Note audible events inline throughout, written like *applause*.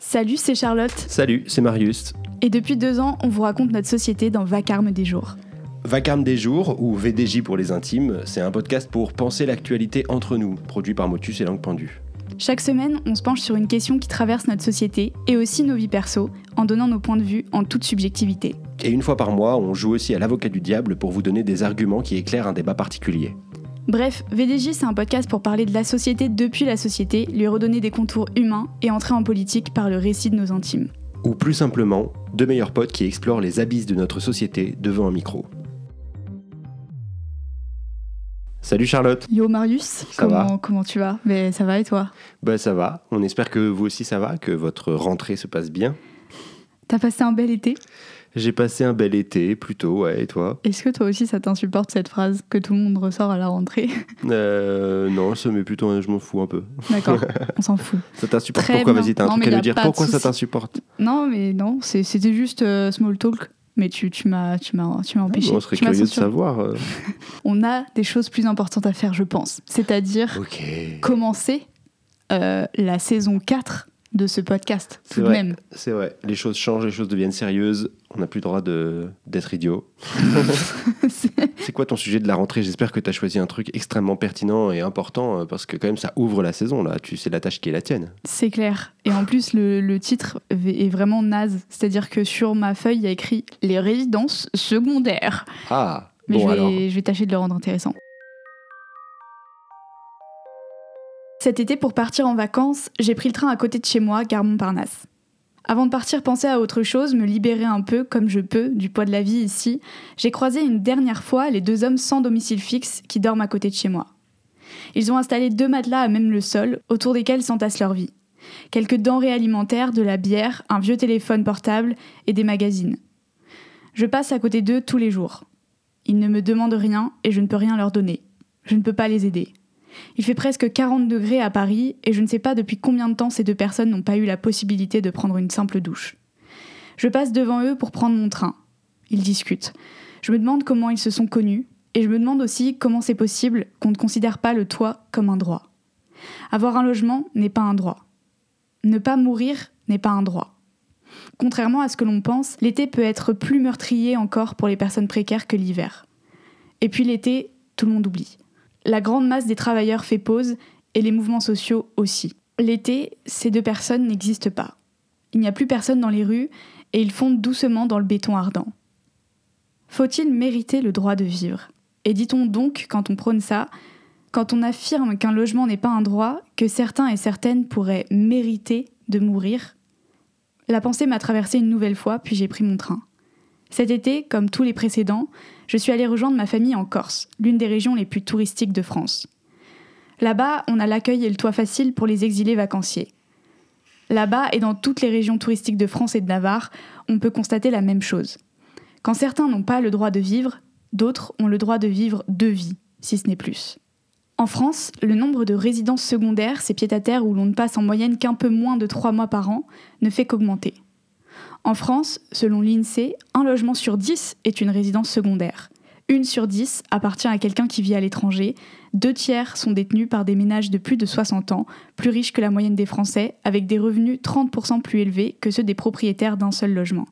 Salut, c'est Charlotte. Salut, c'est Marius. Et depuis deux ans, on vous raconte notre société dans Vacarme des jours. Vacarme des jours, ou VDJ pour les intimes, c'est un podcast pour penser l'actualité entre nous, produit par Motus et Langue Pendue. Chaque semaine, on se penche sur une question qui traverse notre société et aussi nos vies perso, en donnant nos points de vue en toute subjectivité. Et une fois par mois, on joue aussi à l'avocat du diable pour vous donner des arguments qui éclairent un débat particulier. Bref, VDJ, c'est un podcast pour parler de la société depuis la société, lui redonner des contours humains et entrer en politique par le récit de nos intimes. Ou plus simplement, deux meilleurs potes qui explorent les abysses de notre société devant un micro. Salut Charlotte. Yo Marius, Ça comment, va comment tu vas? Mais ça va et toi? Bah ça va, on espère que vous aussi ça va, que votre rentrée se passe bien. T'as passé un bel été? J'ai passé un bel été, plutôt, ouais, et toi Est-ce que toi aussi ça t'insupporte cette phrase que tout le monde ressort à la rentrée? Euh, non, ça met plutôt un je m'en fous un peu. D'accord, on s'en fout. *laughs* Ça t'insupporte pourquoi. Vas-y, t'as un Non, truc à nous a dire. Pourquoi ça t'insupporte? Non, mais non, c'était juste euh, small talk. Mais tu, tu m'as tu m'as tu m'as empêché. On serait Tu curieux de savoir. euh. *laughs* On a des choses plus importantes à faire, je pense. C'est-à-dire Ok. commencer euh, la saison 4 de ce podcast, C'est tout de vrai. même. C'est vrai, les choses changent, les choses deviennent sérieuses. On n'a plus le droit de- d'être idiot. *laughs* C'est quoi ton sujet de la rentrée? J'espère que tu as choisi un truc extrêmement pertinent et important euh, parce que quand même ça ouvre la saison là. Tu sais la tâche qui est la tienne. C'est clair. Et en plus, le, le titre est vraiment naze. C'est-à-dire que sur ma feuille, il y a écrit les résidences secondaires. Ah Mais bon je, vais, alors. je vais tâcher de le rendre intéressant. Cet été, pour partir en vacances, j'ai pris le train à côté de chez moi, gare Montparnasse. Avant de partir penser à autre chose, me libérer un peu, comme je peux, du poids de la vie ici, j'ai croisé une dernière fois les deux hommes sans domicile fixe qui dorment à côté de chez moi. Ils ont installé deux matelas à même le sol, autour desquels s'entassent leur vie. Quelques denrées alimentaires, de la bière, un vieux téléphone portable et des magazines. Je passe à côté d'eux tous les jours. Ils ne me demandent rien et je ne peux rien leur donner. Je ne peux pas les aider. Il fait presque 40 degrés à Paris et je ne sais pas depuis combien de temps ces deux personnes n'ont pas eu la possibilité de prendre une simple douche. Je passe devant eux pour prendre mon train. Ils discutent. Je me demande comment ils se sont connus et je me demande aussi comment c'est possible qu'on ne considère pas le toit comme un droit. Avoir un logement n'est pas un droit. Ne pas mourir n'est pas un droit. Contrairement à ce que l'on pense, l'été peut être plus meurtrier encore pour les personnes précaires que l'hiver. Et puis l'été, tout le monde oublie. La grande masse des travailleurs fait pause et les mouvements sociaux aussi. L'été, ces deux personnes n'existent pas. Il n'y a plus personne dans les rues et ils fondent doucement dans le béton ardent. Faut-il mériter le droit de vivre? Et dit-on donc, quand on prône ça, quand on affirme qu'un logement n'est pas un droit, que certains et certaines pourraient mériter de mourir? La pensée m'a traversée une nouvelle fois, puis j'ai pris mon train. Cet été, comme tous les précédents, je suis allée rejoindre ma famille en Corse, l'une des régions les plus touristiques de France. Là-bas, on a l'accueil et le toit facile pour les exilés vacanciers. Là-bas et dans toutes les régions touristiques de France et de Navarre, on peut constater la même chose. Quand certains n'ont pas le droit de vivre, d'autres ont le droit de vivre deux vies, si ce n'est plus. En France, le nombre de résidences secondaires, ces pieds-à-terre où l'on ne passe en moyenne qu'un peu moins de trois mois par an, ne fait qu'augmenter. En France, selon l'INSEE, un logement sur 10 est une résidence secondaire. Une sur 10 appartient à quelqu'un qui vit à l'étranger. Deux tiers sont détenus par des ménages de plus de 60 ans, plus riches que la moyenne des Français, avec des revenus 30% plus élevés que ceux des propriétaires d'un seul logement.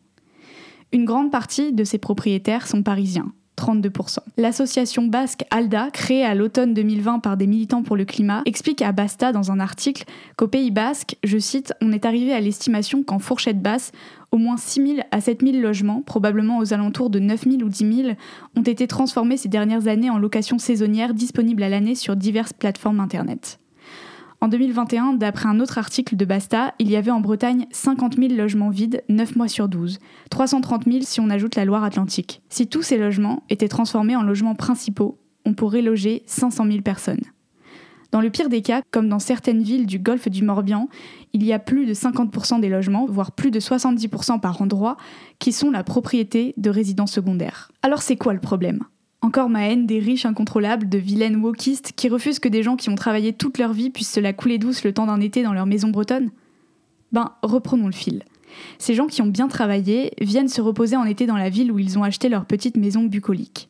Une grande partie de ces propriétaires sont parisiens. 32%. L'association basque ALDA, créée à l'automne 2020 par des militants pour le climat, explique à Basta dans un article qu'au Pays basque, je cite, on est arrivé à l'estimation qu'en fourchette basse, au moins 6 000 à 7 000 logements, probablement aux alentours de 9 000 ou 10 000, ont été transformés ces dernières années en location saisonnière disponible à l'année sur diverses plateformes Internet. En 2021, d'après un autre article de Basta, il y avait en Bretagne 50 000 logements vides 9 mois sur 12, 330 000 si on ajoute la Loire-Atlantique. Si tous ces logements étaient transformés en logements principaux, on pourrait loger 500 000 personnes. Dans le pire des cas, comme dans certaines villes du golfe du Morbihan, il y a plus de 50% des logements, voire plus de 70% par endroit, qui sont la propriété de résidents secondaires. Alors c'est quoi le problème? Encore ma haine des riches incontrôlables, de vilaines wokistes qui refusent que des gens qui ont travaillé toute leur vie puissent se la couler douce le temps d'un été dans leur maison bretonne? Ben, reprenons le fil. Ces gens qui ont bien travaillé viennent se reposer en été dans la ville où ils ont acheté leur petite maison bucolique.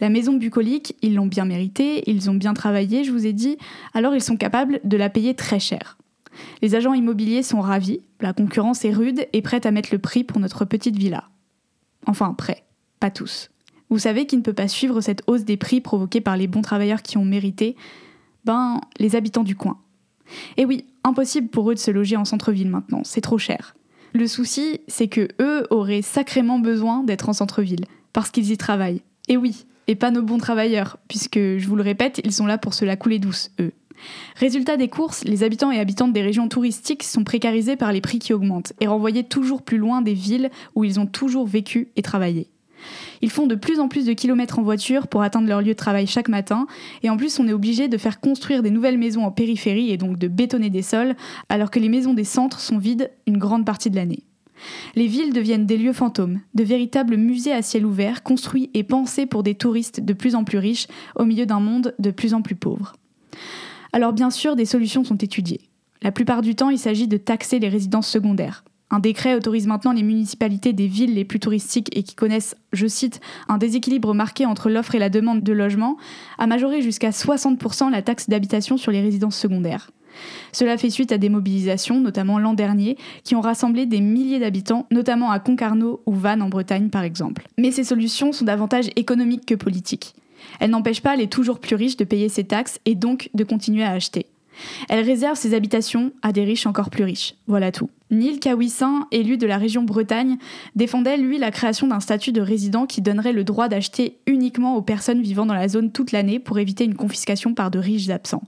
La maison bucolique, ils l'ont bien méritée, ils ont bien travaillé, je vous ai dit, alors ils sont capables de la payer très cher. Les agents immobiliers sont ravis, la concurrence est rude et prête à mettre le prix pour notre petite villa. Enfin, prêt, pas tous. Vous savez qui ne peut pas suivre cette hausse des prix provoquée par les bons travailleurs qui ont mérité? Ben, les habitants du coin. Et oui, impossible pour eux de se loger en centre-ville maintenant, c'est trop cher. Le souci, c'est que eux auraient sacrément besoin d'être en centre-ville, parce qu'ils y travaillent. Et oui, et pas nos bons travailleurs, puisque, je vous le répète, ils sont là pour se la couler douce, eux. Résultat des courses, les habitants et habitantes des régions touristiques sont précarisés par les prix qui augmentent et renvoyés toujours plus loin des villes où ils ont toujours vécu et travaillé. Ils font de plus en plus de kilomètres en voiture pour atteindre leur lieu de travail chaque matin, et en plus on est obligé de faire construire des nouvelles maisons en périphérie et donc de bétonner des sols, alors que les maisons des centres sont vides une grande partie de l'année. Les villes deviennent des lieux fantômes, de véritables musées à ciel ouvert, construits et pensés pour des touristes de plus en plus riches au milieu d'un monde de plus en plus pauvre. Alors bien sûr, des solutions sont étudiées. La plupart du temps, il s'agit de taxer les résidences secondaires. Un décret autorise maintenant les municipalités des villes les plus touristiques et qui connaissent, je cite, un déséquilibre marqué entre l'offre et la demande de logement, à majorer jusqu'à 60% la taxe d'habitation sur les résidences secondaires. Cela fait suite à des mobilisations, notamment l'an dernier, qui ont rassemblé des milliers d'habitants, notamment à Concarneau ou Vannes en Bretagne par exemple. Mais ces solutions sont davantage économiques que politiques. Elles n'empêchent pas les toujours plus riches de payer ces taxes et donc de continuer à acheter. Elle réserve ses habitations à des riches encore plus riches. Voilà tout. Neil Kawissin, élu de la région Bretagne, défendait lui la création d'un statut de résident qui donnerait le droit d'acheter uniquement aux personnes vivant dans la zone toute l'année pour éviter une confiscation par de riches absents.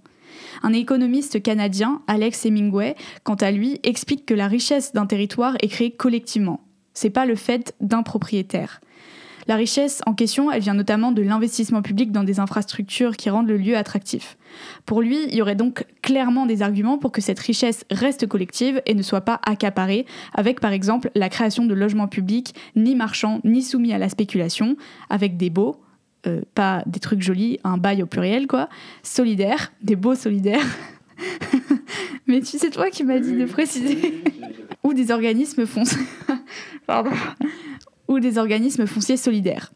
Un économiste canadien, Alex Hemingway, quant à lui, explique que la richesse d'un territoire est créée collectivement. C'est pas le fait d'un propriétaire. La richesse en question, elle vient notamment de l'investissement public dans des infrastructures qui rendent le lieu attractif. Pour lui, il y aurait donc clairement des arguments pour que cette richesse reste collective et ne soit pas accaparée, avec par exemple la création de logements publics ni marchands ni soumis à la spéculation, avec des beaux, euh, pas des trucs jolis, un bail au pluriel quoi, solidaires, des beaux solidaires. *laughs* Mais tu sais toi qui m'as dit de préciser. *laughs* ou des organismes fonciers. *laughs* Pardon ou des organismes fonciers solidaires.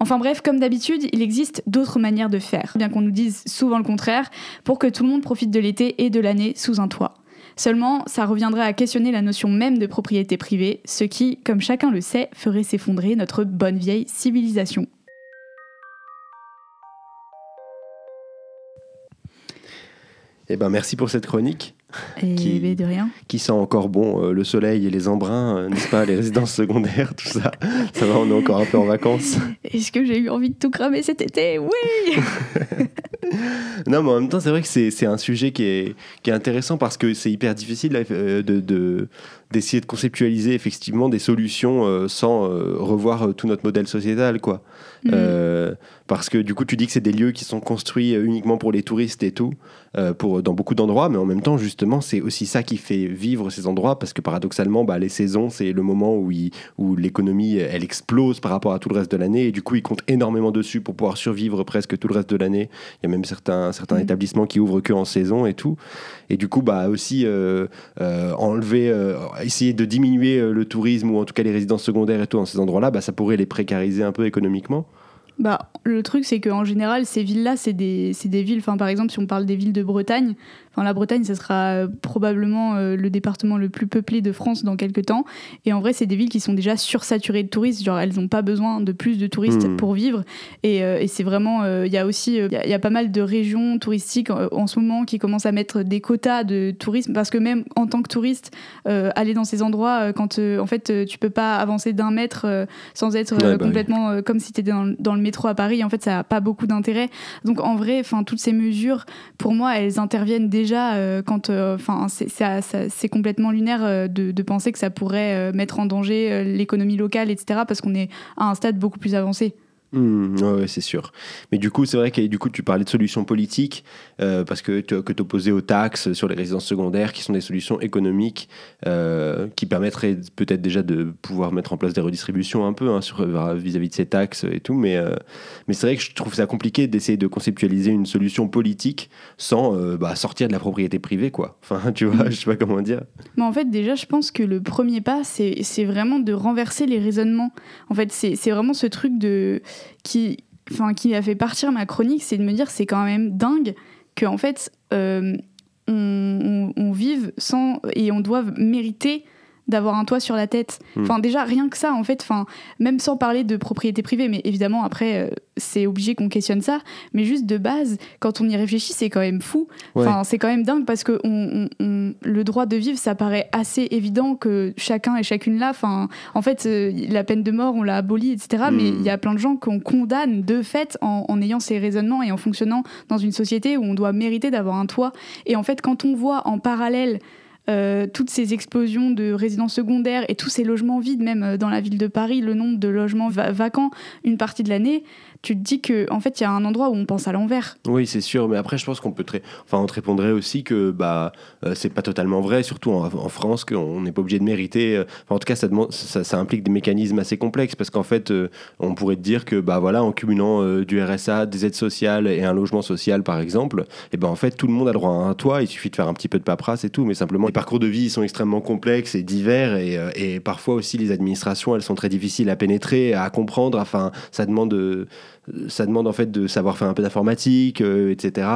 Enfin bref, comme d'habitude, il existe d'autres manières de faire, bien qu'on nous dise souvent le contraire, pour que tout le monde profite de l'été et de l'année sous un toit. Seulement, ça reviendrait à questionner la notion même de propriété privée, ce qui, comme chacun le sait, ferait s'effondrer notre bonne vieille civilisation. Eh ben merci pour cette chronique. Et qui, de rien. Qui sent encore bon euh, le soleil et les embruns, euh, n'est-ce pas, les résidences secondaires, tout ça. Ça va, on est encore un peu en vacances. Est-ce que j'ai eu envie de tout cramer cet été? Oui Non, mais en même temps, c'est vrai que c'est un sujet qui est, qui est intéressant parce que c'est hyper difficile euh, de, de, d'essayer de conceptualiser effectivement des solutions sans revoir tout notre modèle sociétal, quoi. Mm. parce que du coup, tu dis que c'est des lieux qui sont construits uniquement pour les touristes et tout, pour, dans beaucoup d'endroits, mais en même temps, juste c'est aussi ça qui fait vivre ces endroits parce que paradoxalement, bah, les saisons, c'est le moment où, où l'économie, elle explose par rapport à tout le reste de l'année et du coup, ils comptent énormément dessus pour pouvoir survivre presque tout le reste de l'année. Il y a même certains, certains mm. établissements qui ouvrent que en saison et tout. Et du coup, bah, aussi euh, euh, enlever, euh, essayer de diminuer le tourisme ou en tout cas les résidences secondaires et tout dans ces endroits-là, bah, ça pourrait les précariser un peu économiquement. Bah, le truc, c'est qu'en général, ces villes-là, c'est des, des, villes. Enfin, par exemple, si on parle des villes de Bretagne, enfin, la Bretagne, ce sera euh, probablement euh, le département le plus peuplé de France dans quelques temps. Et en vrai, c'est des villes qui sont déjà sursaturées de touristes. Genre, elles n'ont pas besoin de plus de touristes hmm. pour vivre. Et, euh, et c'est vraiment. Il y a aussi. Il y, a pas mal de régions touristiques en, ce moment qui commencent à mettre des quotas de tourisme. Parce que même en tant que touriste, aller dans ces endroits, quand en fait, tu peux pas avancer d'un mètre sans être bah complètement comme si tu étais dans, dans le métro à Paris, en fait, ça n'a pas beaucoup d'intérêt. Donc, en vrai, toutes ces mesures, pour moi, elles interviennent déjà euh, quand, euh, enfin, c'est complètement lunaire euh, de, de, penser que ça pourrait mettre en danger l'économie locale, etc., parce qu'on est à un stade beaucoup plus avancé. Mmh, ouais, c'est sûr. Mais du coup, c'est vrai que du coup, tu parlais de solutions politiques euh, parce que tu que opposais aux taxes sur les résidences secondaires, qui sont des solutions économiques euh, qui permettraient peut-être déjà de pouvoir mettre en place des redistributions un peu hein, vis-à-vis de ces taxes et tout. Mais, euh, mais c'est vrai que je trouve ça compliqué d'essayer de conceptualiser une solution politique sans bah, sortir de la propriété privée, quoi. *laughs* Enfin, tu vois, je sais pas comment dire. Mais en fait, déjà, je pense que le premier pas, c'est vraiment de renverser les raisonnements. En fait, c'est vraiment ce truc de qui, enfin, qui a fait partir ma chronique, c'est de me dire c'est quand même dingue que en fait, euh, on, on vive sans et on doit mériter d'avoir un toit sur la tête. Hmm. Enfin, déjà, rien que ça, en fait, enfin, même sans parler de propriété privée, mais évidemment, après, euh, c'est obligé qu'on questionne ça. Mais juste de base, quand on y réfléchit, c'est quand même fou. Enfin, c'est quand même dingue parce que on, on- le droit de vivre, ça paraît assez évident que chacun et chacune là. Enfin, en fait, euh, la peine de mort, on l'a abolie, etc. Hmm. Mais il y a plein de gens qu'on condamne de fait en, en ayant ces raisonnements et en fonctionnant dans une société où on doit mériter d'avoir un toit. Et en fait, quand on voit en parallèle euh, toutes ces explosions de résidences secondaires et tous ces logements vides, même euh, dans la ville de Paris, le nombre de logements va- vacants une partie de l'année, tu te dis que en fait il y a un endroit où on pense à l'envers. Oui, c'est sûr, mais après, je pense qu'on peut. Très... Enfin, on te répondrait aussi que bah, euh, c'est pas totalement vrai, surtout en, France, qu'on n'est pas obligé de mériter. euh, en tout cas, ça, demande, ça, implique des mécanismes assez complexes parce qu'en fait, euh, on pourrait te dire que bah, voilà, en cumulant euh, du RSA, des aides sociales et un logement social, par exemple, et ben en fait, tout le monde a droit à un toit. Il suffit de faire un petit peu de paperasse et tout, mais simplement, les parcours de vie ils sont extrêmement complexes et divers et, et parfois aussi les administrations, elles sont très difficiles à pénétrer, à comprendre. Enfin, ça demande. Ça demande en fait de savoir faire un peu d'informatique, euh, etc.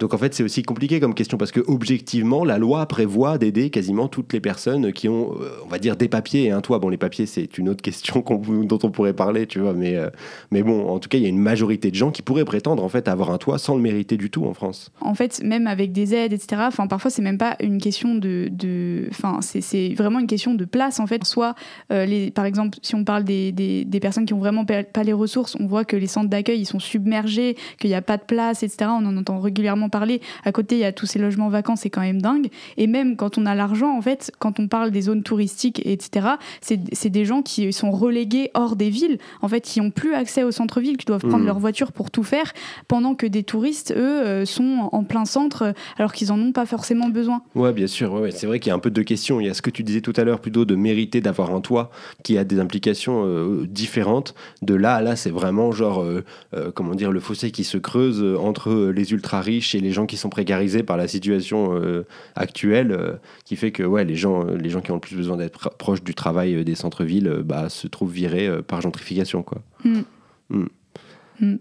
Donc en fait, c'est aussi compliqué comme question parce que objectivement, la loi prévoit d'aider quasiment toutes les personnes qui ont, euh, on va dire, des papiers et un toit. Bon, les papiers, c'est une autre *laughs* question dont on pourrait parler, tu vois. Mais, euh, mais bon, en tout cas, il y a une majorité de gens qui pourraient prétendre en fait avoir un toit sans le mériter du tout en France. En fait, même avec des aides, etc. Enfin, parfois c'est même pas une question de, enfin, c'est- vraiment une question de place en fait. Soit, euh, les, par exemple, si on parle des, des, personnes qui ont vraiment pas les ressources, on voit que les centres d'accueil ils sont submergés, qu'il n'y a pas de place, etc. On en entend régulièrement parler. À côté, il y a tous ces logements vacants, c'est quand même dingue. Et même quand on a l'argent, en fait, quand on parle des zones touristiques, etc., c'est des gens qui sont relégués hors des villes, en fait, qui ont plus accès au centre-ville, qui doivent prendre Mhm. leur voiture pour tout faire, pendant que des touristes, eux, euh, sont en plein centre, alors qu'ils en ont pas forcément besoin. Ouais, bien sûr. ouais, ouais. C'est vrai qu'il y a un peu deux questions. Il y a ce que tu disais tout à l'heure, plutôt de mériter d'avoir un toit, qui a des implications euh, différentes. De là à là, c'est vraiment genre, euh, euh, comment dire, le fossé qui se creuse entre les ultra riches et les gens qui sont précarisés par la situation euh, actuelle, euh, qui fait que ouais, les gens, euh, les gens qui ont le plus besoin d'être pro- proches du travail des centres-villes, bah, se trouvent virés par gentrification, quoi. Mm. Mm. Mm.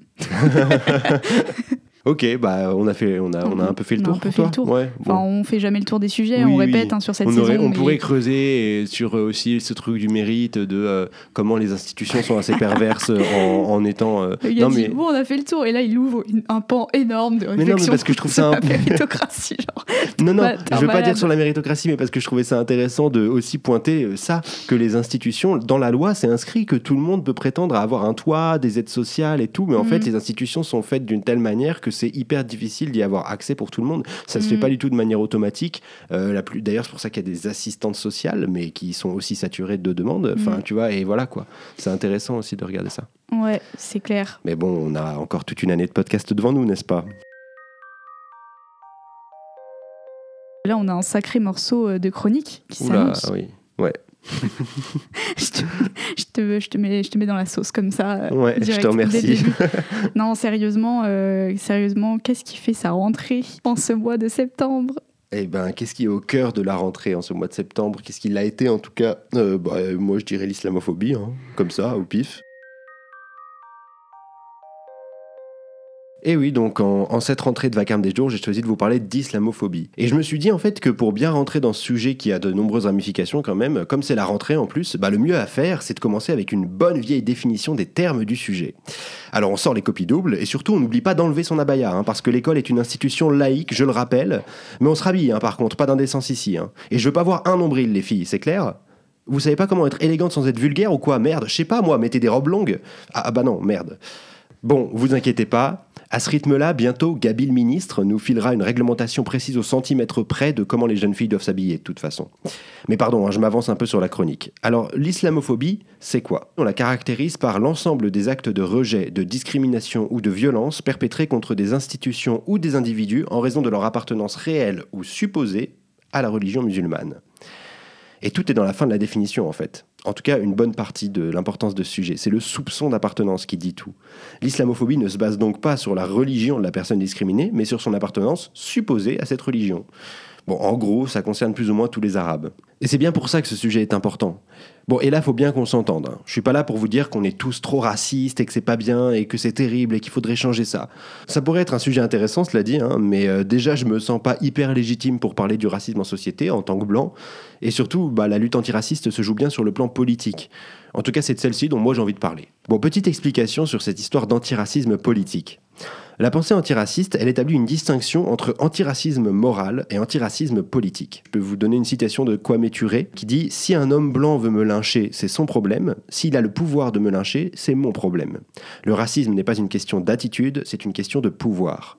Ok, bah on a fait, on a, on a un peu fait le On tour. un peu fait le toi tour. Ouais, bon. Enfin, on fait jamais le tour des sujets, Oui, on oui. répète hein, sur cette on, saison. on mais- pourrait creuser sur euh, aussi ce truc du mérite, de euh, comment les institutions sont assez perverses euh, *laughs* en, en étant. euh, Il a non, dit, mais, bon, on a fait le tour, et là, il ouvre une- un pan énorme de non, réflexion. mais parce que je trouve ça un méritocratie, genre. *laughs* non, non, je veux pas dire sur la méritocratie, mais parce que je trouvais ça intéressant de aussi pointer euh, ça, que les institutions, dans la loi, c'est inscrit que tout le monde peut prétendre à avoir un toit, des aides sociales et tout, mais en Mhm. fait, les institutions sont faites d'une telle manière que c'est hyper difficile d'y avoir accès pour tout le monde. Ça se fait Mhm. pas du tout de manière automatique. Euh, plus, d'ailleurs, c'est pour ça qu'il y a des assistantes sociales, mais qui sont aussi saturées de demandes. Enfin, Mhm. tu vois, et voilà quoi. C'est intéressant aussi de regarder ça. Ouais, c'est clair. Mais bon, on a encore toute une année de podcast devant nous, n'est-ce pas? Là, on a un sacré morceau euh, de chronique qui s'annonce. oui. Ouais. *laughs* *laughs* je, te, je, te, je, te mets, je te mets dans la sauce comme ça. euh, Ouais, je te remercie. *laughs* non, sérieusement, euh, sérieusement, qu'est-ce qui fait sa rentrée en ce mois de septembre? Eh ben, qu'est-ce qui est au cœur de la rentrée en ce mois de septembre? Qu'est-ce qui l'a été en tout cas? Euh, bah, Moi, je dirais l'islamophobie, hein, comme ça, au pif. Et oui, donc en, en cette rentrée de vacarme des jours, j'ai choisi de vous parler d'islamophobie. Et je me suis dit en fait que pour bien rentrer dans ce sujet qui a de nombreuses ramifications quand même, comme c'est la rentrée en plus, bah, le mieux à faire, c'est de commencer avec une bonne vieille définition des termes du sujet. Alors on sort les copies doubles, et surtout on n'oublie pas d'enlever son abaya, hein, parce que l'école est une institution laïque, je le rappelle, mais on se rhabille hein, par contre, pas d'indécence ici. hein. Et je veux pas voir un nombril les filles, c'est clair? Vous savez pas comment être élégante sans être vulgaire ou quoi? Merde, je sais pas moi, mettez des robes longues. Ah, ah bah non, merde. Bon, vous inquiétez pas. À ce rythme-là, bientôt, Gabi le ministre nous filera une réglementation précise au centimètre près de comment les jeunes filles doivent s'habiller, de toute façon. Mais pardon, hein, je m'avance un peu sur la chronique. Alors, l'islamophobie, c'est quoi? On la caractérise par l'ensemble des actes de rejet, de discrimination ou de violence perpétrés contre des institutions ou des individus en raison de leur appartenance réelle ou supposée à la religion musulmane. Et tout est dans la fin de la définition, en fait. En tout cas, une bonne partie de l'importance de ce sujet. C'est le soupçon d'appartenance qui dit tout. L'islamophobie ne se base donc pas sur la religion de la personne discriminée, mais sur son appartenance supposée à cette religion. En gros, ça concerne plus ou moins tous les Arabes. Et c'est bien pour ça que ce sujet est important. Bon, et là, faut bien qu'on s'entende. Hein. Je suis pas là pour vous dire qu'on est tous trop racistes et que c'est pas bien et que c'est terrible et qu'il faudrait changer ça. Ça pourrait être un sujet intéressant, cela dit, hein, mais euh, déjà, je me sens pas hyper légitime pour parler du racisme en société en tant que blanc. Et surtout, bah, la lutte antiraciste se joue bien sur le plan politique. En tout cas, c'est de celle-ci dont moi j'ai envie de parler. Bon, petite explication sur cette histoire d'antiracisme politique. La pensée antiraciste, elle établit une distinction entre antiracisme moral et antiracisme politique. Je peux vous donner une citation de Kwame Ture qui dit Si un homme blanc veut me lyncher, c'est son problème. S'il a le pouvoir de me lyncher, c'est mon problème. Le racisme n'est pas une question d'attitude, c'est une question de pouvoir.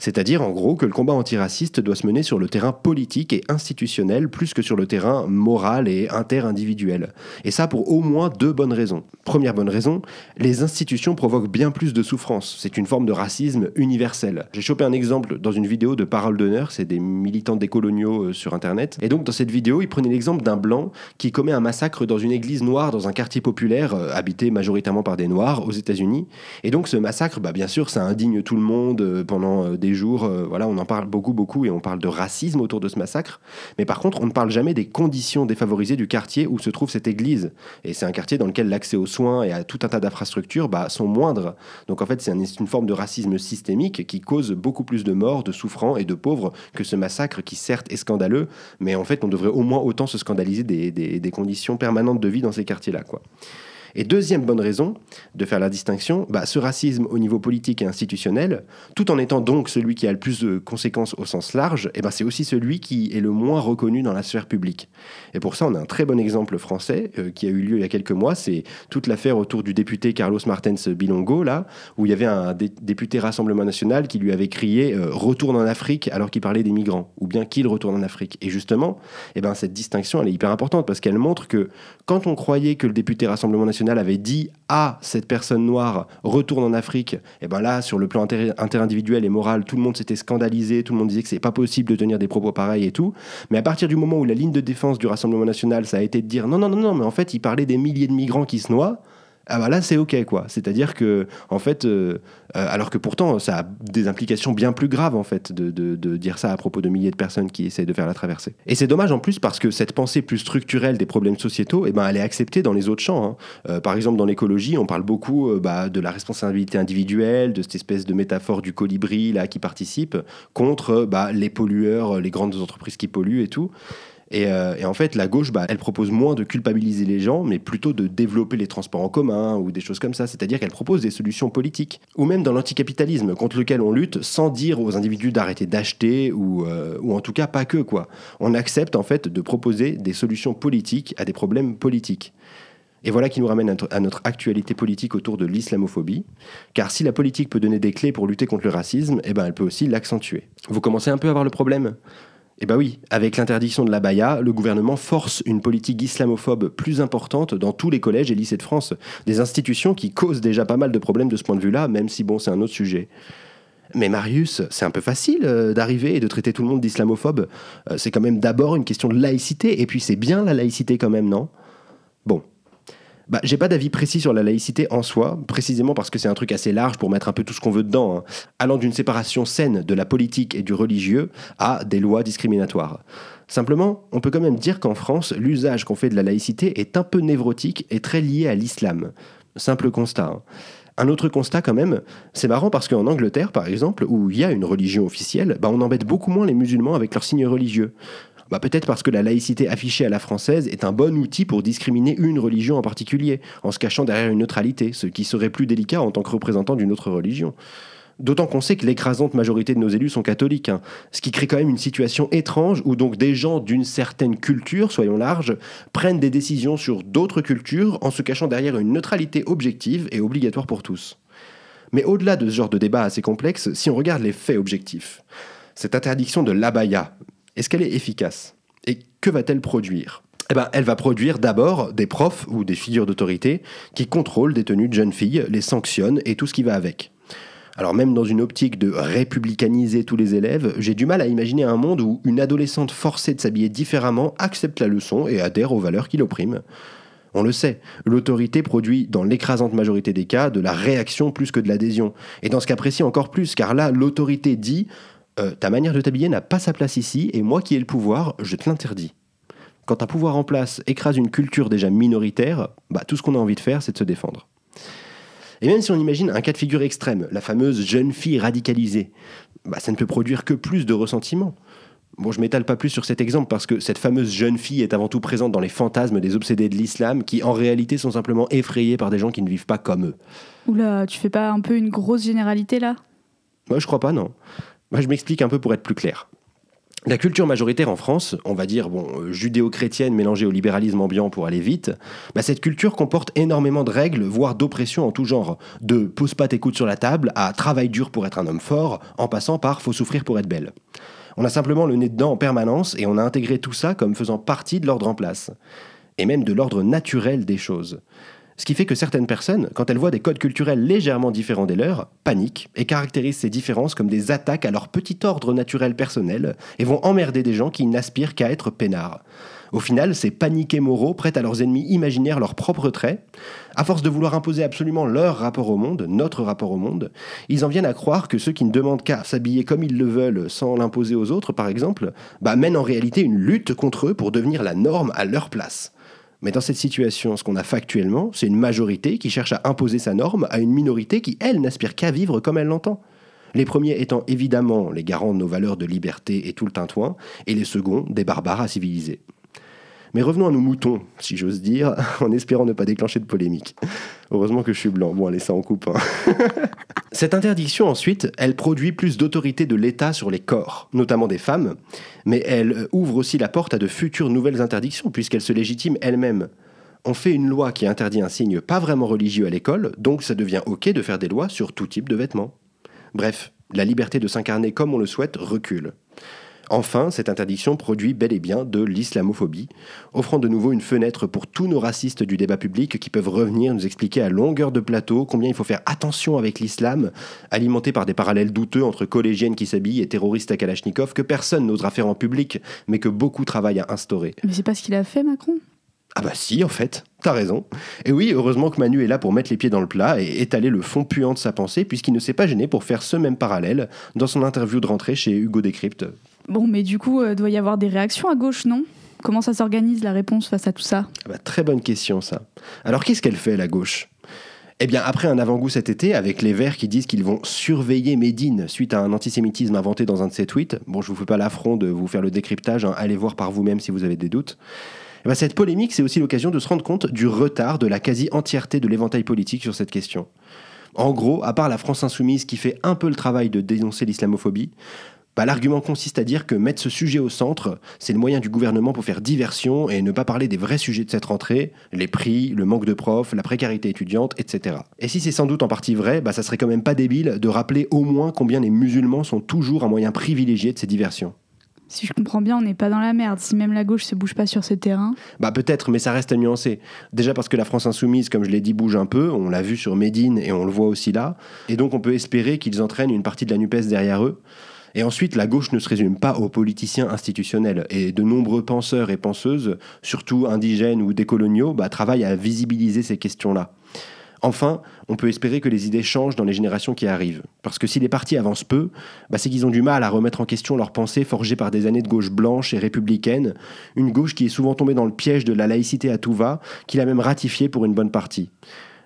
C'est-à-dire, en gros, que le combat antiraciste doit se mener sur le terrain politique et institutionnel plus que sur le terrain moral et interindividuel. Et ça pour au moins deux bonnes raisons. Première bonne raison, les institutions provoquent bien plus de souffrance. C'est une forme de racisme universel. J'ai chopé un exemple dans une vidéo de Parole d'honneur, c'est des militants décoloniaux euh, sur Internet. Et donc, dans cette vidéo, ils prenaient l'exemple d'un blanc qui commet un massacre dans une église noire dans un quartier populaire euh, habité majoritairement par des noirs aux États-Unis. Et donc, ce massacre, bah, bien sûr, ça indigne tout le monde euh, pendant des jours. Euh, voilà, on en parle beaucoup, beaucoup, et on parle de racisme autour de ce massacre. Mais par contre, on ne parle jamais des conditions défavorisées du quartier où se trouve cette église. Et c'est un quartier dans lequel l'accès aux soins et à tout un tas d'infrastructures bah, sont moindres. Donc en fait, c'est une forme de racisme systémique qui cause beaucoup plus de morts, de souffrants et de pauvres que ce massacre qui certes est scandaleux, mais en fait, on devrait au moins autant se scandaliser des, des conditions permanentes de vie dans ces quartiers-là. quoi. Et deuxième bonne raison de faire la distinction, bah, ce racisme au niveau politique et institutionnel, tout en étant donc celui qui a le plus de conséquences au sens large, et eh ben c'est aussi celui qui est le moins reconnu dans la sphère publique. Et pour ça, on a un très bon exemple français euh, qui a eu lieu il y a quelques mois, c'est toute l'affaire autour du député Carlos Martens Bilongo, là, où il y avait un député Rassemblement National qui lui avait crié euh, Retourne en Afrique alors qu'il parlait des migrants, ou bien qu'il retourne en Afrique. Et justement, eh ben, cette distinction, elle est hyper importante parce qu'elle montre que quand on croyait que le député Rassemblement National avait dit à cette personne noire retourne en Afrique, et ben là, sur le plan interindividuel et moral, tout le monde s'était scandalisé, tout le monde disait que c'est pas possible de tenir des propos pareils et tout. Mais à partir du moment où la ligne de défense du Rassemblement national, ça a été de dire non, non, non, non, mais en fait, il parlait des milliers de migrants qui se noient ah bah là c'est ok quoi. C'est-à-dire que en fait, euh, euh, alors que pourtant ça a des implications bien plus graves en fait de, de, dire ça à propos de milliers de personnes qui essaient de faire la traversée. Et c'est dommage en plus parce que cette pensée plus structurelle des problèmes sociétaux, eh ben elle est acceptée dans les autres champs. Hein. Euh, par exemple dans l'écologie, on parle beaucoup bah, de la responsabilité individuelle, de cette espèce de métaphore du colibri là qui participe contre bah, les pollueurs, les grandes entreprises qui polluent et tout. Euh, et, en fait, la gauche, bah, elle propose moins de culpabiliser les gens, mais plutôt de développer les transports en commun ou des choses comme ça. C'est-à-dire qu'elle propose des solutions politiques. Ou même dans l'anticapitalisme, contre lequel on lutte sans dire aux individus d'arrêter d'acheter ou, euh, ou en tout cas pas que, quoi. On accepte en fait de proposer des solutions politiques à des problèmes politiques. Et voilà qui nous ramène à notre actualité politique autour de l'islamophobie. Car si la politique peut donner des clés pour lutter contre le racisme, eh ben elle peut aussi l'accentuer. Vous commencez un peu à voir le problème? Eh bien oui, avec l'interdiction de la baya, le gouvernement force une politique islamophobe plus importante dans tous les collèges et lycées de France. Des institutions qui causent déjà pas mal de problèmes de ce point de vue-là, même si bon, c'est un autre sujet. Mais Marius, c'est un peu facile euh, d'arriver et de traiter tout le monde d'islamophobe. Euh, c'est quand même d'abord une question de laïcité, et puis c'est bien la laïcité quand même, non? Bon, bah, j'ai pas d'avis précis sur la laïcité en soi, précisément parce que c'est un truc assez large pour mettre un peu tout ce qu'on veut dedans, hein. allant d'une séparation saine de la politique et du religieux à des lois discriminatoires. Simplement, on peut quand même dire qu'en France, l'usage qu'on fait de la laïcité est un peu névrotique et très lié à l'islam. Simple constat. Hein. Un autre constat quand même, c'est marrant parce qu'en Angleterre par exemple, où il y a une religion officielle, bah on embête beaucoup moins les musulmans avec leurs signes religieux. Bah, peut-être parce que la laïcité affichée à la française est un bon outil pour discriminer une religion en particulier, en se cachant derrière une neutralité, ce qui serait plus délicat en tant que représentant d'une autre religion. D'autant qu'on sait que l'écrasante majorité de nos élus sont catholiques, hein. ce qui crée quand même une situation étrange où donc des gens d'une certaine culture, soyons larges, prennent des décisions sur d'autres cultures en se cachant derrière une neutralité objective et obligatoire pour tous. Mais au-delà de ce genre de débat assez complexe, si on regarde les faits objectifs, cette interdiction de l'abaya, est-ce qu'elle est efficace Et que va-t-elle produire? Eh ben, elle va produire d'abord des profs ou des figures d'autorité qui contrôlent des tenues de jeunes filles, les sanctionnent et tout ce qui va avec. Alors même dans une optique de républicaniser tous les élèves, j'ai du mal à imaginer un monde où une adolescente forcée de s'habiller différemment accepte la leçon et adhère aux valeurs qui l'oppriment. On le sait, l'autorité produit dans l'écrasante majorité des cas de la réaction plus que de l'adhésion. Et dans ce cas précis encore plus, car là, l'autorité dit euh, ta manière de t'habiller n'a pas sa place ici, et moi qui ai le pouvoir, je te l'interdis. Quand un pouvoir en place écrase une culture déjà minoritaire, bah, tout ce qu'on a envie de faire, c'est de se défendre. Et même si on imagine un cas de figure extrême, la fameuse jeune fille radicalisée, bah, ça ne peut produire que plus de ressentiment. Bon, je m'étale pas plus sur cet exemple parce que cette fameuse jeune fille est avant tout présente dans les fantasmes des obsédés de l'islam qui en réalité sont simplement effrayés par des gens qui ne vivent pas comme eux. Oula, tu fais pas un peu une grosse généralité là? Moi, je crois pas, non. Moi, je m'explique un peu pour être plus clair. La culture majoritaire en France, on va dire bon, euh, judéo-chrétienne mélangée au libéralisme ambiant pour aller vite, bah, cette culture comporte énormément de règles, voire d'oppression en tout genre. De pose pas tes coudes sur la table à travail dur pour être un homme fort, en passant par faut souffrir pour être belle. On a simplement le nez dedans en permanence et on a intégré tout ça comme faisant partie de l'ordre en place. Et même de l'ordre naturel des choses. Ce qui fait que certaines personnes, quand elles voient des codes culturels légèrement différents des leurs, paniquent et caractérisent ces différences comme des attaques à leur petit ordre naturel personnel et vont emmerder des gens qui n'aspirent qu'à être peinards. Au final, ces paniqués moraux prêtent à leurs ennemis imaginaires leurs propres traits. À force de vouloir imposer absolument leur rapport au monde, notre rapport au monde, ils en viennent à croire que ceux qui ne demandent qu'à s'habiller comme ils le veulent sans l'imposer aux autres, par exemple, bah, mènent en réalité une lutte contre eux pour devenir la norme à leur place. Mais dans cette situation, ce qu'on a factuellement, c'est une majorité qui cherche à imposer sa norme à une minorité qui, elle, n'aspire qu'à vivre comme elle l'entend. Les premiers étant évidemment les garants de nos valeurs de liberté et tout le tintouin, et les seconds des barbares à civiliser. Mais revenons à nos moutons, si j'ose dire, *laughs* en espérant ne pas déclencher de polémique. Heureusement que je suis blanc. Bon, allez, ça en coupe. Hein. *laughs* Cette interdiction, ensuite, elle produit plus d'autorité de l'État sur les corps, notamment des femmes, mais elle ouvre aussi la porte à de futures nouvelles interdictions, puisqu'elle se légitime elle-même. On fait une loi qui interdit un signe pas vraiment religieux à l'école, donc ça devient OK de faire des lois sur tout type de vêtements. Bref, la liberté de s'incarner comme on le souhaite recule. Enfin, cette interdiction produit bel et bien de l'islamophobie, offrant de nouveau une fenêtre pour tous nos racistes du débat public qui peuvent revenir nous expliquer à longueur de plateau combien il faut faire attention avec l'islam, alimenté par des parallèles douteux entre collégiennes qui s'habillent et terroristes à Kalachnikov que personne n'osera faire en public, mais que beaucoup travaillent à instaurer. Mais c'est pas ce qu'il a fait, Macron? Ah bah si, en fait, t'as raison. Et oui, heureusement que Manu est là pour mettre les pieds dans le plat et étaler le fond puant de sa pensée, puisqu'il ne s'est pas gêné pour faire ce même parallèle dans son interview de rentrée chez Hugo Décrypte. Bon, mais du coup, il doit y avoir des réactions à gauche, non? Comment ça s'organise la réponse face à tout ça? Ah bah, Très bonne question, ça. Alors qu'est-ce qu'elle fait, la gauche? Eh bien, après un avant-goût cet été, avec les Verts qui disent qu'ils vont surveiller Médine suite à un antisémitisme inventé dans un de ses tweets, bon, je vous fais pas l'affront de vous faire le décryptage, hein, allez voir par vous-même si vous avez des doutes. Eh ben, cette polémique, c'est aussi l'occasion de se rendre compte du retard de la quasi-entièreté de l'éventail politique sur cette question. En gros, à part la France insoumise qui fait un peu le travail de dénoncer l'islamophobie, bah, l'argument consiste à dire que mettre ce sujet au centre, c'est le moyen du gouvernement pour faire diversion et ne pas parler des vrais sujets de cette rentrée, les prix, le manque de profs, la précarité étudiante, etc. Et si c'est sans doute en partie vrai, bah, ça serait quand même pas débile de rappeler au moins combien les musulmans sont toujours un moyen privilégié de ces diversions. Si je comprends bien, on n'est pas dans la merde. Si même la gauche se bouge pas sur ce terrain. Bah peut-être, mais ça reste à nuancer. Déjà parce que la France insoumise, comme je l'ai dit, bouge un peu. On l'a vu sur Médine et on le voit aussi là. Et donc on peut espérer qu'ils entraînent une partie de la Nupes derrière eux. Et ensuite, la gauche ne se résume pas aux politiciens institutionnels. Et de nombreux penseurs et penseuses, surtout indigènes ou décoloniaux, bah, travaillent à visibiliser ces questions-là. Enfin, on peut espérer que les idées changent dans les générations qui arrivent. Parce que si les partis avancent peu, bah, c'est qu'ils ont du mal à remettre en question leurs pensées forgées par des années de gauche blanche et républicaine, une gauche qui est souvent tombée dans le piège de la laïcité à tout va, qu'il a même ratifié pour une bonne partie.